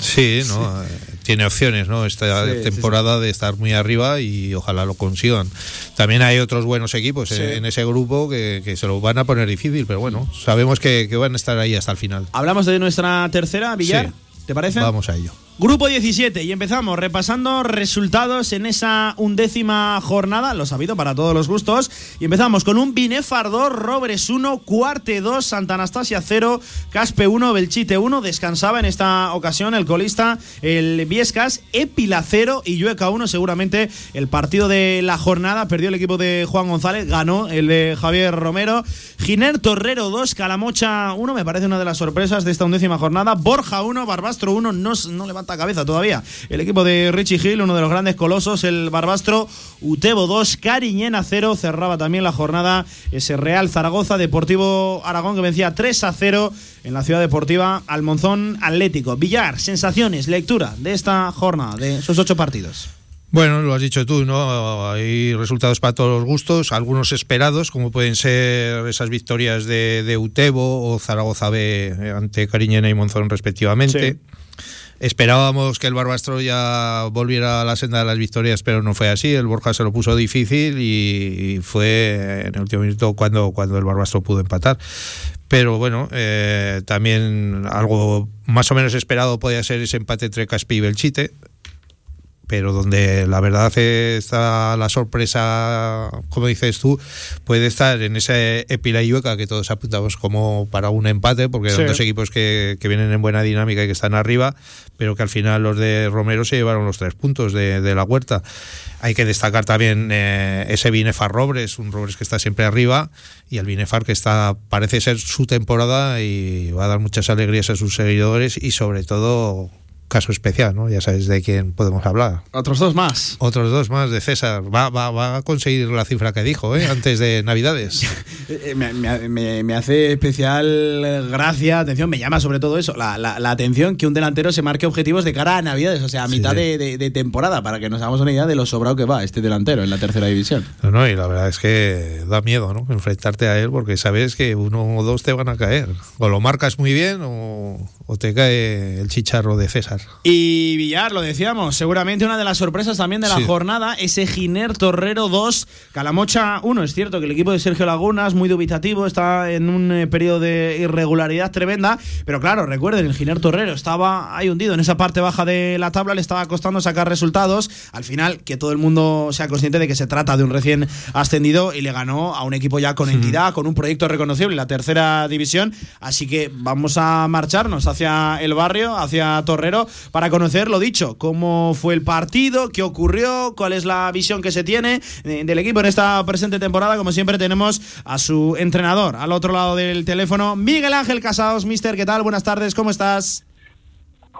Sí, ¿no? Tiene opciones, ¿no? Esta Sí, sí, temporada de estar muy arriba y ojalá lo consigan. También hay otros buenos equipos eh, en ese grupo que, que se lo van a poner difícil, pero bueno, sabemos que, que van a estar ahí hasta el final. Hablamos de nuestra tercera, Villar. ¿Te parece? Vamos a ello. Grupo 17 y empezamos repasando resultados en esa undécima jornada, lo sabido para todos los gustos. Y empezamos con un Binefar 2, Robres 1, Cuarte 2, Santa Anastasia 0, Caspe 1, Belchite 1. Descansaba en esta ocasión el colista, el Viescas, Epila 0 y Llueca 1. Seguramente el partido de la jornada perdió el equipo de Juan González, ganó el de Javier Romero. Giner Torrero 2, Calamocha 1, me parece una de las sorpresas de esta undécima jornada. Borja 1, Barbastro 1, no, no levanta cabeza todavía. El equipo de Richie Hill, uno de los grandes colosos, el Barbastro, Utebo 2, Cariñena 0, cerraba también la jornada ese Real Zaragoza, Deportivo Aragón que vencía 3 a 0 en la ciudad deportiva Almonzón Atlético. Villar, sensaciones, lectura de esta jornada, de esos ocho partidos. Bueno, lo has dicho tú, ¿no? Hay resultados para todos los gustos, algunos esperados, como pueden ser esas victorias de, de Utebo o Zaragoza B ante Cariñena y Monzón respectivamente. Esperábamos que el Barbastro ya volviera a la senda de las victorias, pero no fue así. El Borja se lo puso difícil y, fue en el último minuto cuando, cuando el Barbastro pudo empatar. Pero bueno, eh, también algo más o menos esperado podía ser ese empate entre Caspi y Belchite pero donde la verdad está la sorpresa, como dices tú, puede estar en ese Epila y Llueca que todos apuntamos como para un empate, porque Sí. son dos equipos que, que vienen en buena dinámica y que están arriba, pero que al final los de Romero se llevaron los tres puntos de, de la huerta. Hay que destacar también eh, ese Binefar Robres, un Robres que está siempre arriba, y el Binefar que está parece ser su temporada y va a dar muchas alegrías a sus seguidores y sobre todo caso especial, ¿no? Ya sabes de quién podemos hablar. Otros dos más. Otros dos más de César. Va, va, va a conseguir la cifra que dijo, ¿eh? Antes de Navidades. Eh, Me, me- me- me hace especial gracia, atención, me llama sobre todo eso, la, la- la atención que un delantero se marque objetivos de cara a Navidades, o sea, a Sí, mitad sí. De, de- de temporada, para que nos hagamos una idea de lo sobrado que va este delantero en la tercera división. No, no, y la verdad es que da miedo, ¿no? Enfrentarte a él porque sabes que uno o dos te van a caer. O lo marcas muy bien o, o te cae el chicharro de César. Villar. Y Villar, lo decíamos, seguramente una de las sorpresas también de la Sí. jornada, ese Giner Torrero 2, Calamocha 1. Es cierto que el equipo de Sergio Lagunas, muy dubitativo, está en un eh, periodo de irregularidad tremenda, pero claro, recuerden, el Giner Torrero estaba ahí hundido en esa parte baja de la tabla, le estaba costando sacar resultados. Al final, que todo el mundo sea consciente de que se trata de un recién ascendido y le ganó a un equipo ya con entidad, con un proyecto reconocible en la tercera división. Así que vamos a marcharnos hacia el barrio, hacia Torrero, para conocer lo dicho, cómo fue el partido, qué ocurrió, cuál es la visión que se tiene eh, del equipo en esta presente temporada. Como siempre, tenemos a su entrenador al otro lado del teléfono, Miguel Ángel Casados. Mister, ¿qué tal? Buenas tardes, ¿cómo estás?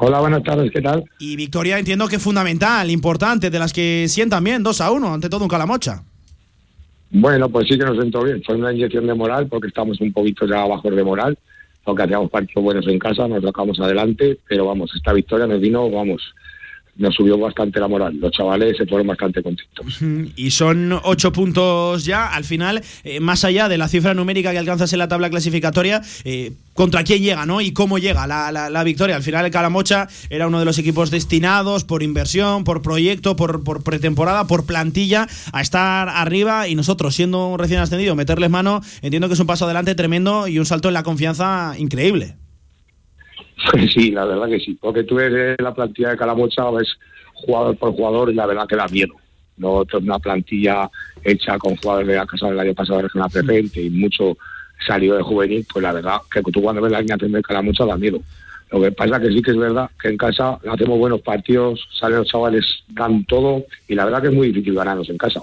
Hola, buenas tardes, ¿qué tal? Y victoria entiendo que fundamental, importante, de las que sientan bien, 2 a 1, ante todo un Calamocha. Bueno, pues sí que nos sentó bien. Fue una inyección de moral porque estamos un poquito ya bajos de moral, porque hacíamos partidos buenos en casa, nos sacamos adelante, pero vamos, esta victoria nos vino, vamos, nos subió bastante la moral. Los chavales se fueron bastante contentos. Y son ocho puntos ya. Al final, eh, más allá de la cifra numérica que alcanzas en la tabla clasificatoria, eh, ¿contra quién llega, no? Y cómo llega la, la- la victoria. Al final, el Calamocha era uno de los equipos destinados por inversión, por proyecto, por, por pretemporada, por plantilla, a estar arriba. Y nosotros, siendo un recién ascendido, meterles mano, entiendo que es un paso adelante tremendo y un salto en la confianza increíble. Sí, la verdad que sí, porque tú ves la plantilla de Calamocha, ves jugador por jugador y la verdad que da miedo. No es una plantilla hecha con jugadores de la casa del año pasado de regional preferente y mucho salió de juvenil, pues la verdad que tú cuando ves la alineación de Calamocha da miedo. Lo que pasa que sí que es verdad que en casa hacemos buenos partidos, salen los chavales, dan todo y la verdad que es muy difícil ganarnos en casa.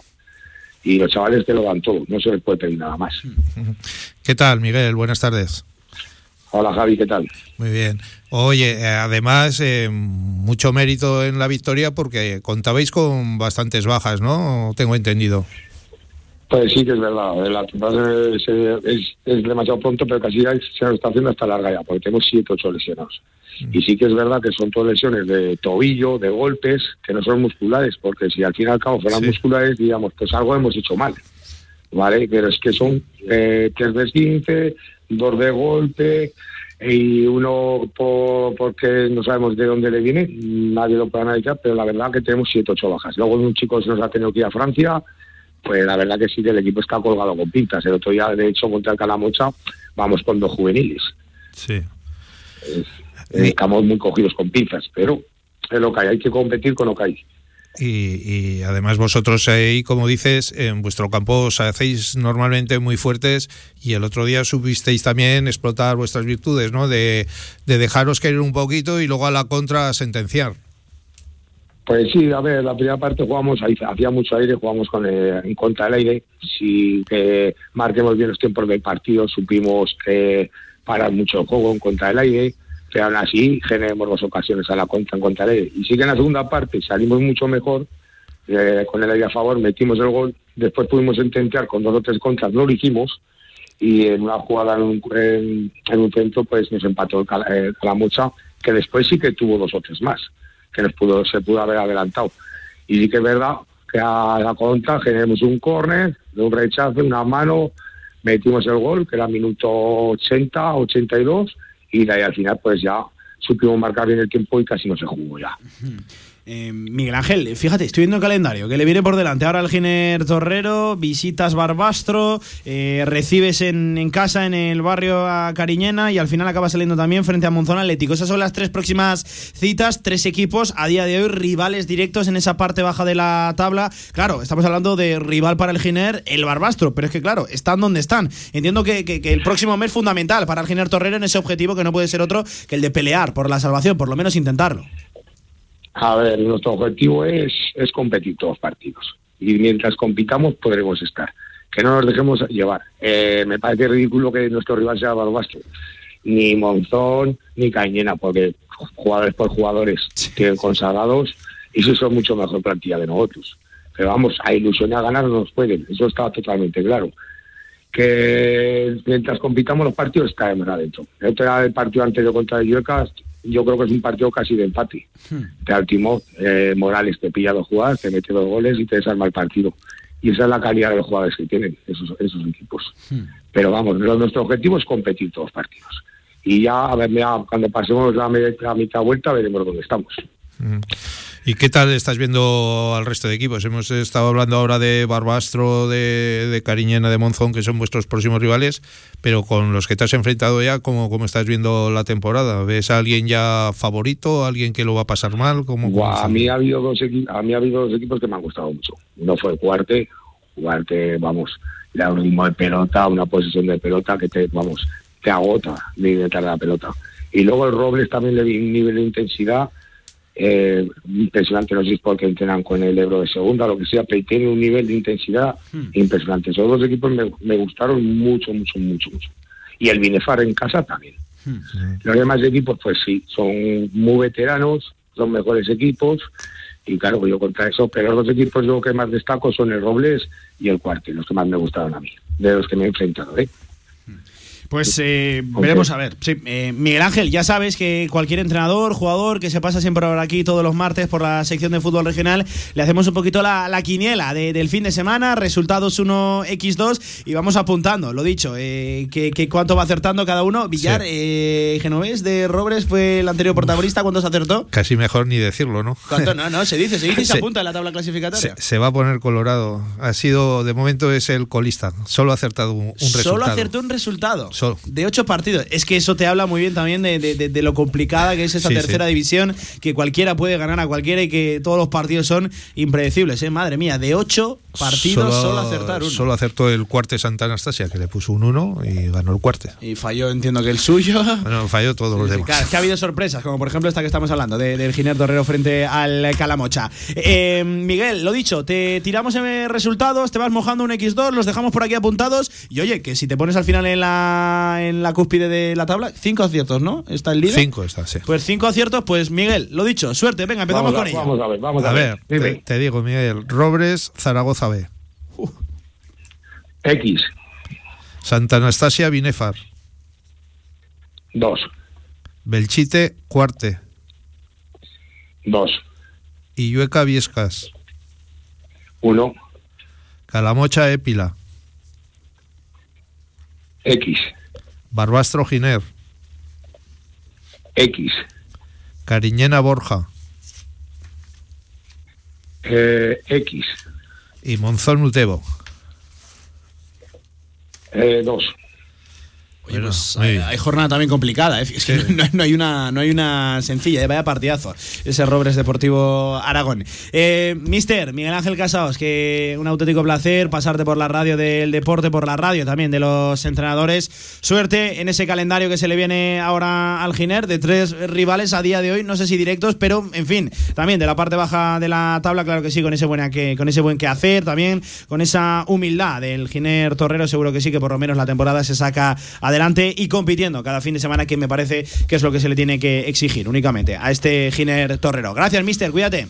Y los chavales te lo dan todo, no se les puede pedir nada más. ¿Qué tal, Miguel? Buenas tardes. Hola Javi, ¿qué tal? Muy bien. Oye, eh, además, eh, mucho mérito en la victoria porque contabais con bastantes bajas, ¿no? Tengo entendido. Pues sí que es verdad, eh, la temporada es, es, es demasiado pronto, pero casi ya se nos está haciendo hasta larga ya, porque tenemos siete, ocho lesionados. Y sí que es verdad que son todas lesiones de tobillo, de golpes, que no son musculares, porque si al fin y al cabo fueran musculares, digamos, pues algo hemos hecho mal, ¿vale? Pero es que son eh, tres de esguince, dos de golpe, y uno por, porque no sabemos de dónde le viene, nadie lo puede analizar, pero la verdad que tenemos siete, ocho bajas. Luego un chico se nos ha tenido que ir a Francia, pues la verdad que sí que el equipo está colgado con pintas. El otro día, de hecho, contra el Calamocha, vamos con dos juveniles. Sí. Estamos muy cogidos con pinzas, pero es lo que hay, hay que competir con lo que hay. Y, y además vosotros ahí, como dices, en vuestro campo os hacéis normalmente muy fuertes y el otro día supisteis también explotar vuestras virtudes, ¿no? De, de dejaros caer un poquito y luego a la contra sentenciar. Pues sí, a ver, la primera parte jugamos, hacía mucho aire, jugamos con eh, en contra del aire. Si que marquemos bien los tiempos del partido, supimos que parar mucho el juego en contra del aire, pero aún así generemos dos ocasiones a la contra en contra aire. Y sí que en la segunda parte salimos mucho mejor, eh, con el aire a favor, metimos el gol, después pudimos intentar con dos o tres contras, no lo hicimos, y en una jugada en un, en, un centro pues nos empató el, Cala- el Calamocha, que después sí que tuvo dos o tres más que nos pudo, se pudo haber adelantado. Y sí que es verdad que a la contra generamos un córner, de un rechazo, una mano, metimos el gol, que era minuto 80, 82, y ahí al final pues ya supimos marcar bien el tiempo y casi no se jugó ya. Eh, Miguel Ángel, fíjate, estoy viendo el calendario que le viene por delante. Ahora el Giner Torrero, visitas Barbastro, eh, recibes en, en casa en el barrio a Cariñena y al final acaba saliendo también frente a Monzón Atlético. Esas son las tres próximas citas, tres equipos a día de hoy rivales directos en esa parte baja de la tabla. Claro, estamos hablando de rival para el Giner, el Barbastro, pero es que claro, están donde están. Entiendo que, que- que el próximo mes fundamental para el Giner Torrero en ese objetivo que no puede ser otro que el de pelear por la salvación, por lo menos intentarlo. A ver, nuestro objetivo es, es competir todos los partidos. Y mientras compitamos podremos estar. Que no nos dejemos llevar. Eh, me parece ridículo que nuestro rival sea Barbastro. Ni Monzón, ni Cañena, porque jugadores por jugadores tienen consagrados y sí son mucho mejor plantilla de nosotros. Pero vamos, a ilusión a ganar no nos pueden. Eso está totalmente claro. Que mientras compitamos los partidos estaremos adentro. El partido anterior contra el Lluecas, yo creo que es un partido casi de empate te altimó eh, Morales, te pilla dos jugadas, te mete dos goles y te desarma el partido. Y esa es la calidad de los jugadores que tienen esos, esos equipos. Pero vamos, nuestro objetivo es competir todos los partidos. y ya, a ver, ya cuando pasemos la, la mitad vuelta veremos dónde estamos. ¿Y qué tal estás viendo al resto de equipos? Hemos estado hablando ahora de Barbastro, de, de Cariñena, de Monzón, que son vuestros próximos rivales, pero con los que te has enfrentado ya, ¿cómo, cómo estás viendo la temporada? ¿Ves a alguien ya favorito, alguien que lo va a pasar mal? ¿Cómo, cómo Buah, a mí ha habido dos equipos, a mí ha habido dos equipos que me han gustado mucho. Uno fue Cuarte, Cuarte, vamos, le da un ritmo de pelota, una posición de pelota que te, vamos, te agota de intentar la pelota. Y luego el Robles también le di un nivel de intensidad eh, impresionante, no sé si es porque entrenan con el Ebro de segunda, lo que sea, pero tiene un nivel de intensidad impresionante. Esos dos equipos me, me gustaron mucho, mucho, mucho, mucho. Y el Binefar en casa también. Los demás equipos, pues sí, son muy veteranos, son mejores equipos. Y claro, yo contra eso, pero los dos equipos yo que más destaco son el Robles y el Cuarte, los que más me gustaron a mí, de los que me he enfrentado. ¿eh? Pues eh, veremos a ver. Sí, eh, Miguel Ángel, ya sabes que cualquier entrenador, jugador que se pasa siempre por aquí todos los martes por la sección de fútbol regional, le hacemos un poquito la, la quiniela de- del fin de semana, resultados 1x2 y vamos apuntando, lo dicho, eh, que, que cuánto va acertando cada uno. Villar, eh, Genovés de Robres fue el anterior protagonista, ¿cuántos acertó? Casi mejor ni decirlo, ¿no? ¿Cuánto? No, no, se dice, se dice y se Se- apunta en la tabla clasificatoria. Se, se va a poner colorado. Ha sido, de momento, es el colista. Solo ha acertado un, un Solo resultado. acertó un resultado. Solo. De ocho partidos. Es que eso te habla muy bien también de, de- de- de lo complicada que es esa Sí, tercera sí. división, que cualquiera puede ganar a cualquiera y que todos los partidos son impredecibles. ¿eh? Madre mía, de ocho partidos solo, acertar uno. Solo acertó el cuarte Santa Anastasia, que le puso un 1 y ganó el cuarte. Y falló, entiendo que el suyo. Bueno, falló todos los demás. Claro, es que ha habido sorpresas, como por ejemplo esta que estamos hablando, de- del Giner Torrero frente al Calamocha. Eh, Miguel, lo dicho, te tiramos en resultados, te vas mojando un X2, los dejamos por aquí apuntados. Y oye, que si te pones al final en la, en la cúspide de la tabla, cinco aciertos, ¿no? Está el líder. Cinco está, sí. Pues cinco aciertos, pues Miguel, lo dicho, suerte, venga, empezamos Vamos a- con ello. vamos a ver, vamos a, A ver, ver. te, te digo, Miguel. Robres, Zaragoza B. X, Santa Anastasia, Binefar. 2, Belchite, Cuarte. 2, Illueca, Viescas. 1, Calamocha, Épila. X, Barbastro, Giner. X, Cariñena, Borja. eh, X, Y Monzón, Utebo. eh, 2. Oye, pues hay, hay jornada también complicada, ¿eh? es que no, no hay una, no hay una sencilla, ¿eh? vaya partidazo ese Robres Deportivo Aragón. Eh, Mister, Miguel Ángel Casaos, que un auténtico placer pasarte por la radio del deporte, por la radio también de los entrenadores. Suerte en ese calendario que se le viene ahora al Giner, de tres rivales a día de hoy, no sé si directos, pero en fin, también de la parte baja de la tabla, claro que sí, con ese, buena que, con ese buen que hacer, también con esa humildad del Giner Torrero, seguro que sí, que por lo menos la temporada se saca adelante y compitiendo cada fin de semana, que me parece que es lo que se le tiene que exigir únicamente a este Giner Torrero. Gracias, mister, cuídate.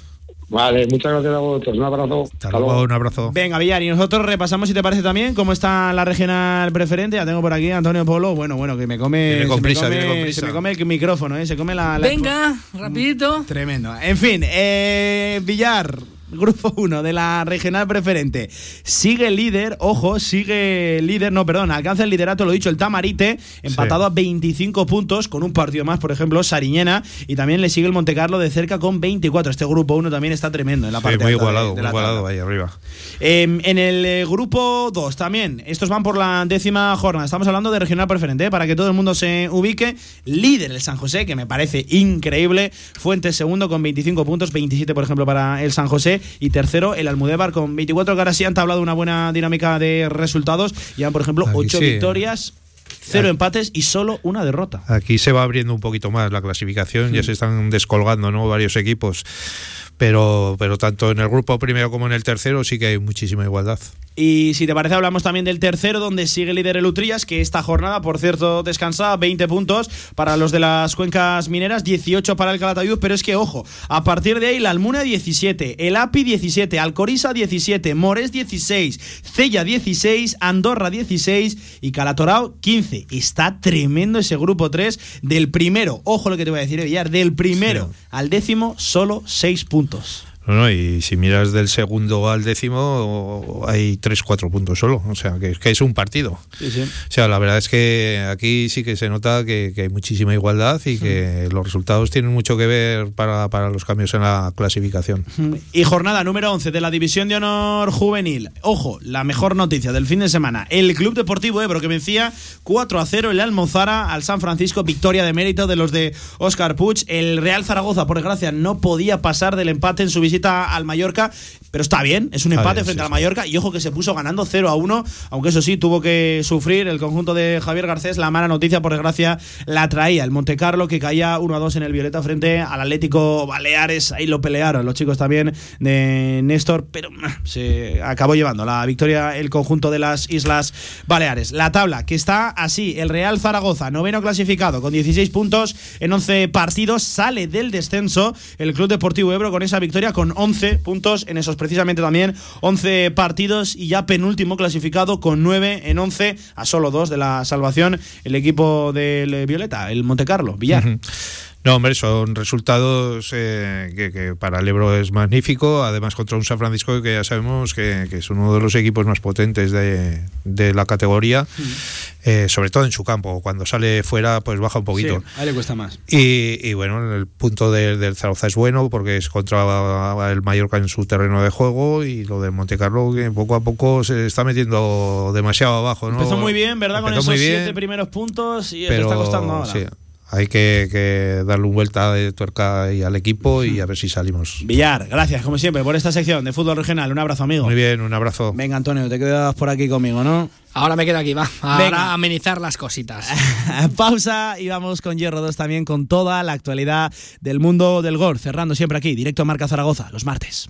Vale, muchas gracias a vosotros. Un abrazo. Hasta luego, un abrazo. Venga, Villar, y nosotros repasamos, si te parece también, cómo está la regional preferente. Ya tengo por aquí a Antonio Polo. Bueno, bueno, que me come. Viene con se me prisa, come- viene con prisa. Se me come el micrófono, ¿eh? Se come la. la- Venga, rapidito. Tremendo. En fin, eh, Villar, grupo 1 de la regional preferente. Sigue líder, ojo, sigue líder, no, perdón, alcanza el liderato, lo dicho, el Tamarite, empatado a 25 puntos, con un partido más, por ejemplo, Sariñena, y también le sigue el Montecarlo de cerca con 24. Este grupo 1 también está tremendo en la Sí, parte muy alta de- igualado, de muy tabla. igualado ahí arriba. Eh, en el eh, grupo 2 también, estos van por la décima jornada. Estamos hablando de regional preferente, ¿eh? para que todo el mundo se ubique. Líder el San José, que me parece increíble. Fuentes segundo con 25 puntos, 27 por ejemplo para el San José. Y tercero el Almudévar con 24, que ahora sí han tablado una buena dinámica de resultados. Llevan por ejemplo Aquí 8 sí. victorias, 0 empates y solo una derrota. Aquí se va abriendo un poquito más la clasificación, ya se están descolgando ¿no? varios equipos, pero, pero tanto en el grupo primero como en el tercero sí que hay muchísima igualdad. Y si te parece, hablamos también del tercero, donde sigue líder el Utrillas, que esta jornada, por cierto, descansa 20 puntos para los de las cuencas mineras, 18 para el Calatayud, pero es que, ojo, a partir de ahí, la Almuna 17, el API 17, Alcorisa 17, Mores 16, Cella 16, Andorra 16 y Calatorao 15. Está tremendo ese grupo 3 del primero, ojo lo que te voy a decir, Villar, del primero al décimo, solo 6 puntos. No, no, y si miras del segundo al décimo, hay 3-4 puntos solo. O sea, que, que es un partido. Sí, sí. O sea, la verdad es que aquí sí que se nota que, que hay muchísima igualdad y que los resultados tienen mucho que ver para, para los cambios en la clasificación. Y jornada número 11 de la División de Honor Juvenil. Ojo, la mejor noticia del fin de semana. El Club Deportivo Ebro que vencía 4 a 0 el Almozara al San Francisco. Victoria de mérito de los de Óscar Puig. El Real Zaragoza, por desgracia, no podía pasar del empate en su visita al Mallorca. Pero está bien, es un empate bien, frente sí, al Mallorca. Y ojo que se puso ganando 0 a 1. Aunque eso sí, tuvo que sufrir el conjunto de Javier Garcés. La mala noticia, por desgracia, la traía el Monte Carlo que caía 1 a 2 en el Violeta frente al Atlético Baleares. Ahí lo pelearon los chicos también de Néstor, pero ah, se acabó llevando la victoria el conjunto de las Islas Baleares. La tabla que está así, el Real Zaragoza, noveno clasificado con 16 puntos en 11 partidos, sale del descenso el Club Deportivo Ebro con esa victoria con 11 puntos en esos precisamente también 11 partidos y ya penúltimo clasificado con 9 en 11 a solo 2 de la salvación el equipo del Violeta, el Monte Carlo, Villar. No, hombre, son resultados eh, que, que para el Ebro es magnífico. Además, contra un San Francisco que ya sabemos que, que es uno de los equipos más potentes de, de la categoría, eh, sobre todo en su campo. Cuando sale fuera, pues baja un poquito. Sí, a él le cuesta más. Y, y bueno, el punto de- del Zaragoza es bueno porque es contra el Mallorca en su terreno de juego y lo de Montecarlo que poco a poco se está metiendo demasiado abajo. ¿no? Empezó muy bien, ¿verdad? Con esos siete primeros puntos y pero está costando ahora. sí, hay que, que darle una vuelta de tuerca ahí al equipo y a ver si salimos. Villar, gracias como siempre por esta sección de fútbol regional. Un abrazo, amigo. Muy bien, un abrazo. Venga, Antonio, te quedas por aquí conmigo, ¿no? Ahora me quedo aquí, va. Ahora Venga. a amenizar las cositas. Pausa y vamos con Hierro 2 también con toda la actualidad del mundo del gol. Cerrando siempre aquí, directo a Marca Zaragoza, los martes.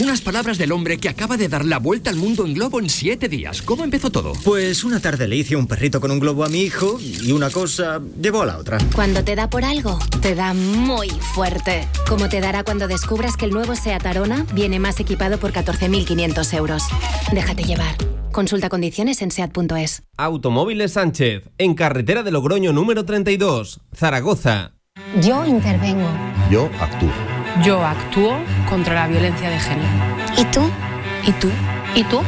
unas palabras del hombre que acaba de dar la vuelta al mundo en globo en siete días. ¿Cómo empezó todo? Pues una tarde le hice un perrito con un globo a mi hijo y una cosa llevó a la otra. Cuando te da por algo, te da muy fuerte. Como te dará cuando descubras que el nuevo SEAT Arona viene más equipado por 14.500 euros. Déjate llevar. Consulta condiciones en SEAT.es. Automóviles Sánchez, en carretera de Logroño número 32, Zaragoza. Yo intervengo. Yo actúo. Yo actúo contra la violencia de género. ¿Y tú? ¿Y tú? ¿Y tú?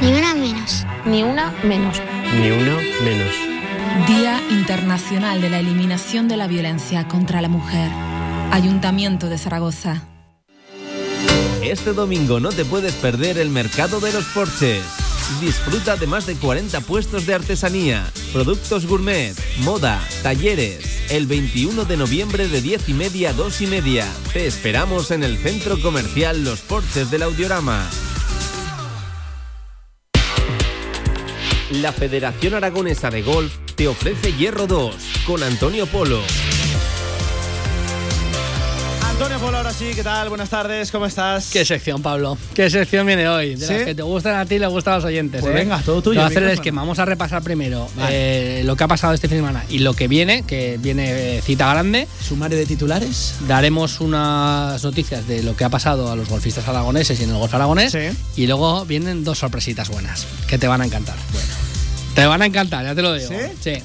Ni una menos. Ni una menos. Ni uno menos. Día Internacional de la Eliminación de la Violencia contra la Mujer. Ayuntamiento de Zaragoza. Este domingo no te puedes perder el mercado de los Porches. Disfruta de más de 40 puestos de artesanía, productos gourmet, moda, talleres. El 21 de noviembre de 10 y media a 2 y media. Te esperamos en el centro comercial Los Porches del Audiorama. La Federación Aragonesa de Golf te ofrece Hierro 2 con Antonio Polo. Antonio Polo, ahora sí, ¿qué tal? Buenas tardes, ¿cómo estás? ¿Qué sección, Pablo? ¿Qué sección viene hoy? De ¿Sí? las que te gustan a ti y le gustan a los oyentes. Pues ¿eh? venga, todo tuyo, a el hacer micrófono. esquema. Vamos a repasar primero Vale. eh, lo que ha pasado este fin de semana y lo que viene, que viene eh, cita grande. Sumario de titulares. Daremos unas noticias de lo que ha pasado a los golfistas aragoneses y en el golf aragonés. Y luego vienen dos sorpresitas buenas que te van a encantar. Bueno. Te van a encantar, ya te lo digo. ¿Sí? Sí.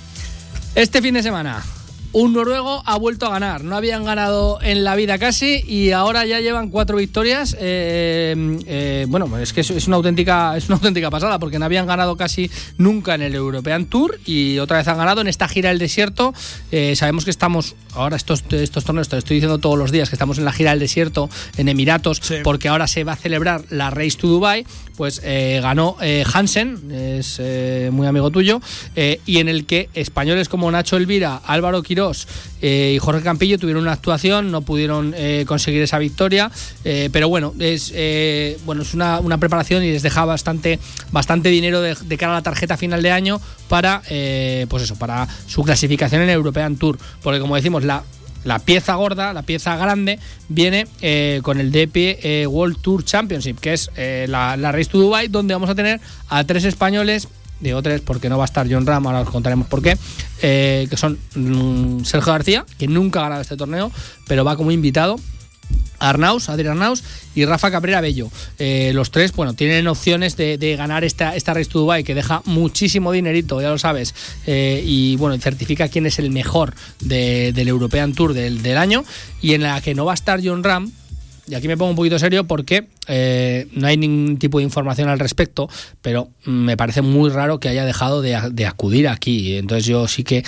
Este fin de semana, un noruego ha vuelto a ganar. No habían ganado en la vida casi y ahora ya llevan cuatro victorias. Eh, eh, bueno, es que es, una auténtica es una auténtica pasada porque no habían ganado casi nunca en el European Tour y otra vez han ganado en esta gira del desierto. Eh, sabemos que estamos ahora estos estos torneos te lo estoy diciendo todos los días que estamos en la gira del desierto en Emiratos porque ahora se va a celebrar la Race to Dubai. Pues eh, ganó eh, Hansen, es eh, muy amigo tuyo, y en el que españoles como Nacho Elvira, Álvaro Quirós y Jorge Campillo tuvieron una actuación, no pudieron conseguir esa victoria, pero bueno, es bueno es una, una preparación y les deja bastante, bastante dinero de, de cara a la tarjeta final de año para pues eso, para su clasificación en European Tour. Porque como decimos, la, la pieza gorda, la pieza grande, viene eh, con el DP eh, World Tour Championship, que es eh, la, Race to Dubai, donde vamos a tener a tres españoles. Digo tres porque no va a estar John Ram, ahora os contaremos por qué. que son mm, Sergio García, que nunca ha ganado este torneo, pero va como invitado. Arnaus, Adrián Arnaus y Rafa Cabrera Bello. Eh, los tres, bueno, tienen opciones de, ganar esta, esta Race to Dubai, que deja muchísimo dinerito, ya lo sabes. Eh, y bueno, certifica quién es el mejor de- del European Tour del, año. Y en la que no va a estar John Ram, y aquí me pongo un poquito serio porque eh, no hay ningún tipo de información al respecto, pero mm, me parece muy raro que haya dejado de, acudir aquí. Entonces yo sí que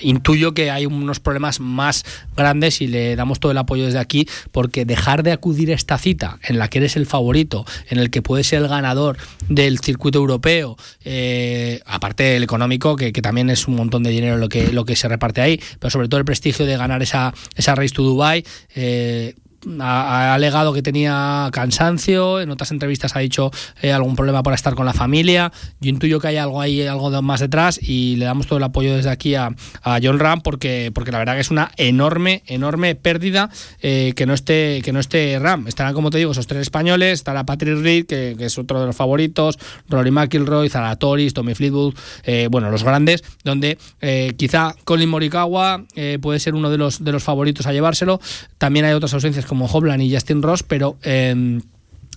intuyo que hay unos problemas más grandes y le damos todo el apoyo desde aquí porque dejar de acudir a esta cita en la que eres el favorito, en el que puedes ser el ganador del circuito europeo, eh, aparte del económico, que, también es un montón de dinero lo que, lo que se reparte ahí, pero sobre todo el prestigio de ganar esa, esa Race to Dubai. eh, ha, alegado que tenía cansancio, en otras entrevistas ha dicho eh, algún problema para estar con la familia. Yo intuyo que hay algo ahí, algo más detrás y le damos todo el apoyo desde aquí a, John Ram porque, porque la verdad que es una enorme, enorme pérdida eh, que no esté que no esté Ram. Estarán, como te digo, esos tres españoles, estará Patrick Reed, que, es otro de los favoritos, Rory McIlroy, Zalatoris, Tommy Fleetwood, eh, bueno, los grandes, donde eh, quizá Colin Morikawa eh, puede ser uno de los, de los favoritos a llevárselo. También hay otras ausencias como Hoblan y Justin Ross, pero... eh,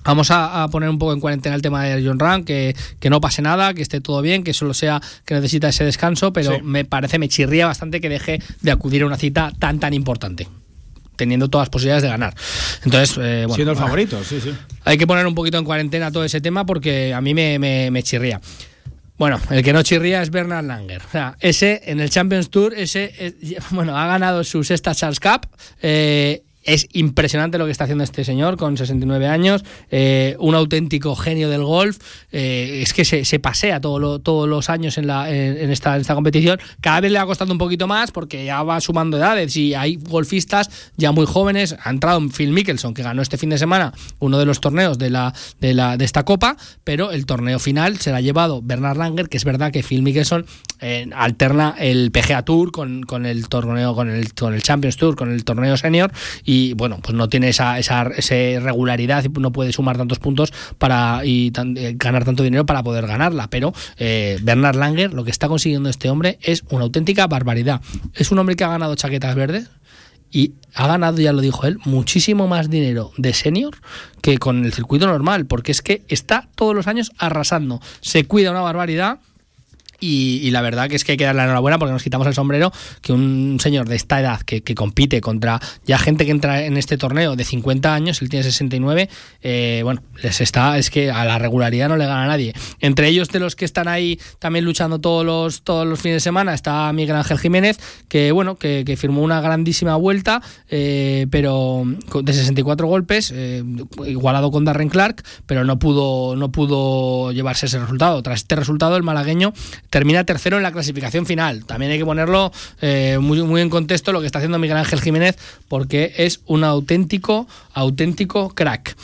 Vamos a, a poner un poco en cuarentena el tema de John Ram, que, que no pase nada, que esté todo bien, que solo sea que necesita ese descanso, pero Sí. me parece, me chirría bastante que deje de acudir a una cita tan, tan importante, teniendo todas las posibilidades de ganar. Entonces, eh, bueno, Siendo el favorito, sí, sí. hay que poner un poquito en cuarentena todo ese tema porque a mí me, me- me chirría. Bueno, el que no chirría es Bernard Langer. O sea, ese en el Champions Tour, ese eh, bueno, ha ganado su sexta Charles Cup. eh, es impresionante lo que está haciendo este señor con 69 años, eh, un auténtico genio del golf. eh, es que se, se pasea todo lo- todos los años en, la, en, esta, en esta competición. Cada vez le va costando un poquito más porque ya va sumando edades y hay golfistas ya muy jóvenes. Ha entrado Phil Mickelson, que ganó este fin de semana uno de los torneos de, la, de, la, de esta copa, pero el torneo final se la ha llevado Bernard Langer, que es verdad que Phil Mickelson eh, alterna el PGA Tour con, con el torneo, con el, con el Champions Tour, con el torneo senior y bueno, pues no tiene esa, esa, regularidad y no puede sumar tantos puntos para y eh, ganar tanto dinero para poder ganarla. Pero eh, Bernard Langer, lo que está consiguiendo este hombre es una auténtica barbaridad. Es un hombre que ha ganado chaquetas verdes y ha ganado, ya lo dijo él, muchísimo más dinero de senior que con el circuito normal, porque es que está todos los años arrasando, se cuida una barbaridad. Y, la verdad que es que hay que darle la enhorabuena porque nos quitamos el sombrero que un señor de esta edad que, compite contra ya gente que entra en este torneo de 50 años, él tiene 69, eh, bueno, les está, es que a la regularidad no le gana a nadie. Entre ellos de los que están ahí también luchando todos los, todos los fines de semana está Miguel Ángel Jiménez, que bueno, que, firmó una grandísima vuelta, eh, pero de 64 golpes, eh, igualado con Darren Clark, pero no pudo, no pudo llevarse ese resultado. Tras este resultado, el malagueño termina tercero en la clasificación final. También hay que ponerlo eh, muy, muy en contexto lo que está haciendo Miguel Ángel Jiménez, porque es un auténtico, auténtico crack.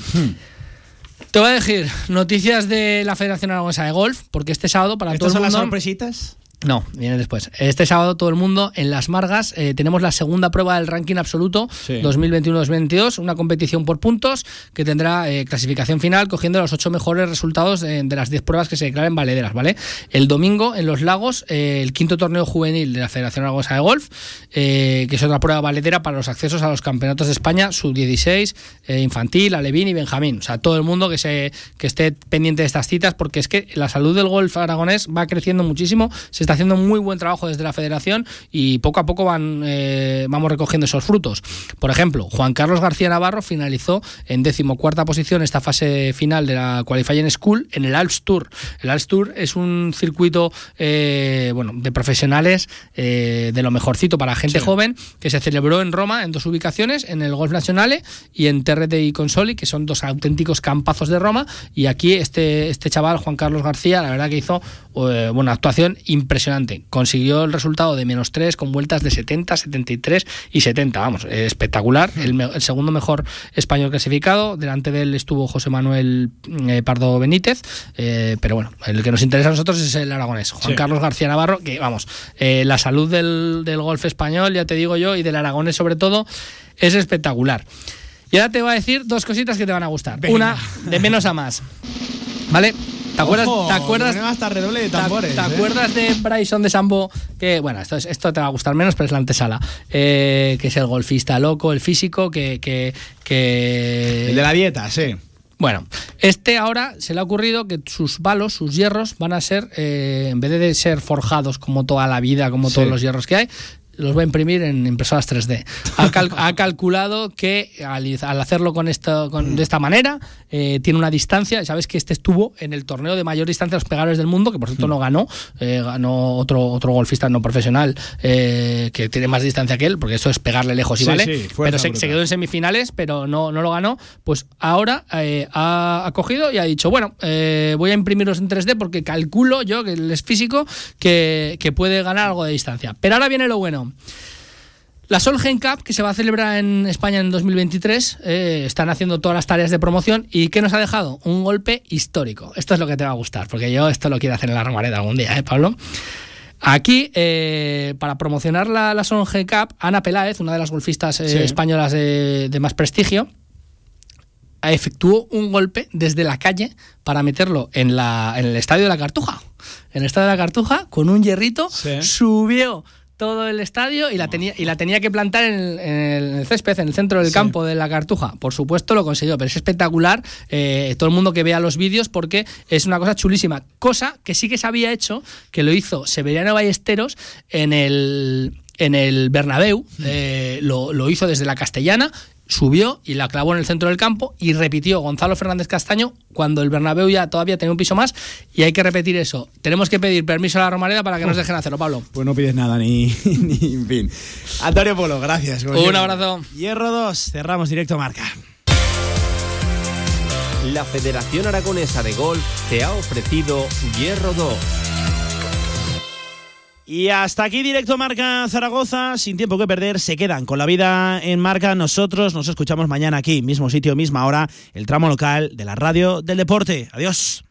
Te voy a decir noticias de la Federación Aragonesa de Golf, porque este sábado para todo ¿Estas el son las sorpresitas? No, viene después. Este sábado todo el mundo en Las Margas eh, tenemos la segunda prueba del ranking absoluto Sí. 2021-2022, una competición por puntos que tendrá eh, clasificación final cogiendo los ocho mejores resultados de, de las 10 pruebas que se declaren valederas, ¿vale? El domingo en Los Lagos, eh, el quinto torneo juvenil de la Federación Aragonesa de Golf, eh, que es otra prueba valedera para los accesos a los campeonatos de España, sub-16, eh, infantil, alevín y benjamín. O sea, todo el mundo que, se, que esté pendiente de estas citas porque es que la salud del golf aragonés va creciendo muchísimo, se está haciendo muy buen trabajo desde la federación y poco a poco van, eh, vamos recogiendo esos frutos. Por ejemplo, Juan Carlos García Navarro finalizó en decimocuarta posición esta fase final de la Qualifying School en el Alps Tour. El Alps Tour es un circuito eh, bueno, de profesionales eh, de lo mejorcito para gente joven que se celebró en Roma en dos ubicaciones, en el Golf Nacionale y en TRTI Consoli, que son dos auténticos campazos de Roma. Y aquí este, este chaval, Juan Carlos García, la verdad que hizo eh, una actuación impresionante. Consiguió el resultado de menos 3 con vueltas de 70, 73 y 70. Vamos, eh, espectacular. El, segundo mejor español clasificado. Delante de él estuvo José Manuel eh, Pardo Benítez. eh, pero bueno, el que nos interesa a nosotros es el aragonés. Juan Sí. Carlos García Navarro, que vamos, la salud del, del golf español, ya te digo yo, y del aragonés sobre todo, es espectacular. Y ahora te voy a decir dos cositas que te van a gustar. Venga. Una, de menos a más. ¿Vale? ¿Te acuerdas, Ojo, ¿te acuerdas, hasta redoble de ¿te- tambores, ¿te eh? acuerdas de Bryson de Sambo? Que, bueno, esto, es- esto te va a gustar menos, pero es la antesala. Eh, que es el golfista loco, el físico, que. que, que- El de la dieta, sí. Bueno, este ahora se le ha ocurrido que sus balos, sus hierros, van a ser, eh, en vez de ser forjados como toda la vida, como Sí. todos los hierros que hay, los va a imprimir en impresoras 3D. Ha, cal- ha calculado que al, al hacerlo con esto, con- de esta manera, eh, tiene una distancia. Sabes que este estuvo en el torneo de mayor distancia de los pegadores del mundo, que por cierto no ganó, eh, ganó otro, otro golfista no profesional eh, que tiene más distancia que él, porque eso es pegarle lejos y Sí, vale. sí, pero se, quedó en semifinales, pero no, no lo ganó. Pues ahora ha, ha cogido y ha dicho, bueno, eh, voy a imprimirlos en 3D porque calculo yo, que él es físico, que, que puede ganar algo de distancia. Pero ahora viene lo bueno. La Solgen Cup, que se va a celebrar en España en 2023, eh, están haciendo todas las tareas de promoción. ¿Y qué nos ha dejado? Un golpe histórico. Esto es lo que te va a gustar, porque yo esto lo quiero hacer en la Romareda algún día, ¿eh, Pablo? Aquí, eh, para promocionar la, la Solgen Cup, Ana Peláez, una de las golfistas eh, Sí. españolas de, de más prestigio, efectuó un golpe desde la calle para meterlo en, la, en el estadio de la Cartuja. En el estadio de la Cartuja, con un hierrito, subió todo el estadio y la tenía, y la tenía que plantar en el, en el césped, en el centro del Sí. campo de la Cartuja. Por supuesto lo consiguió, pero es espectacular eh, todo el mundo que vea los vídeos porque es una cosa chulísima. Cosa que sí que se había hecho, que lo hizo Severiano Ballesteros en el, en el Bernabéu, eh, lo, lo hizo desde la Castellana, subió y la clavó en el centro del campo y repitió Gonzalo Fernández Castaño cuando el Bernabéu ya todavía tenía un piso más y hay que repetir eso. Tenemos que pedir permiso a la Romareda para que nos dejen hacerlo, Pablo. Pues no pides nada, ni, ni en fin. Antonio Polo, gracias. Un abrazo. Hierro 2, cerramos directo marca. La Federación Aragonesa de Golf te ha ofrecido Hierro 2. Y hasta aquí directo Marca Zaragoza, sin tiempo que perder, se quedan con la vida en Marca. Nosotros nos escuchamos mañana aquí, mismo sitio, misma hora, el tramo local de la radio del deporte. Adiós.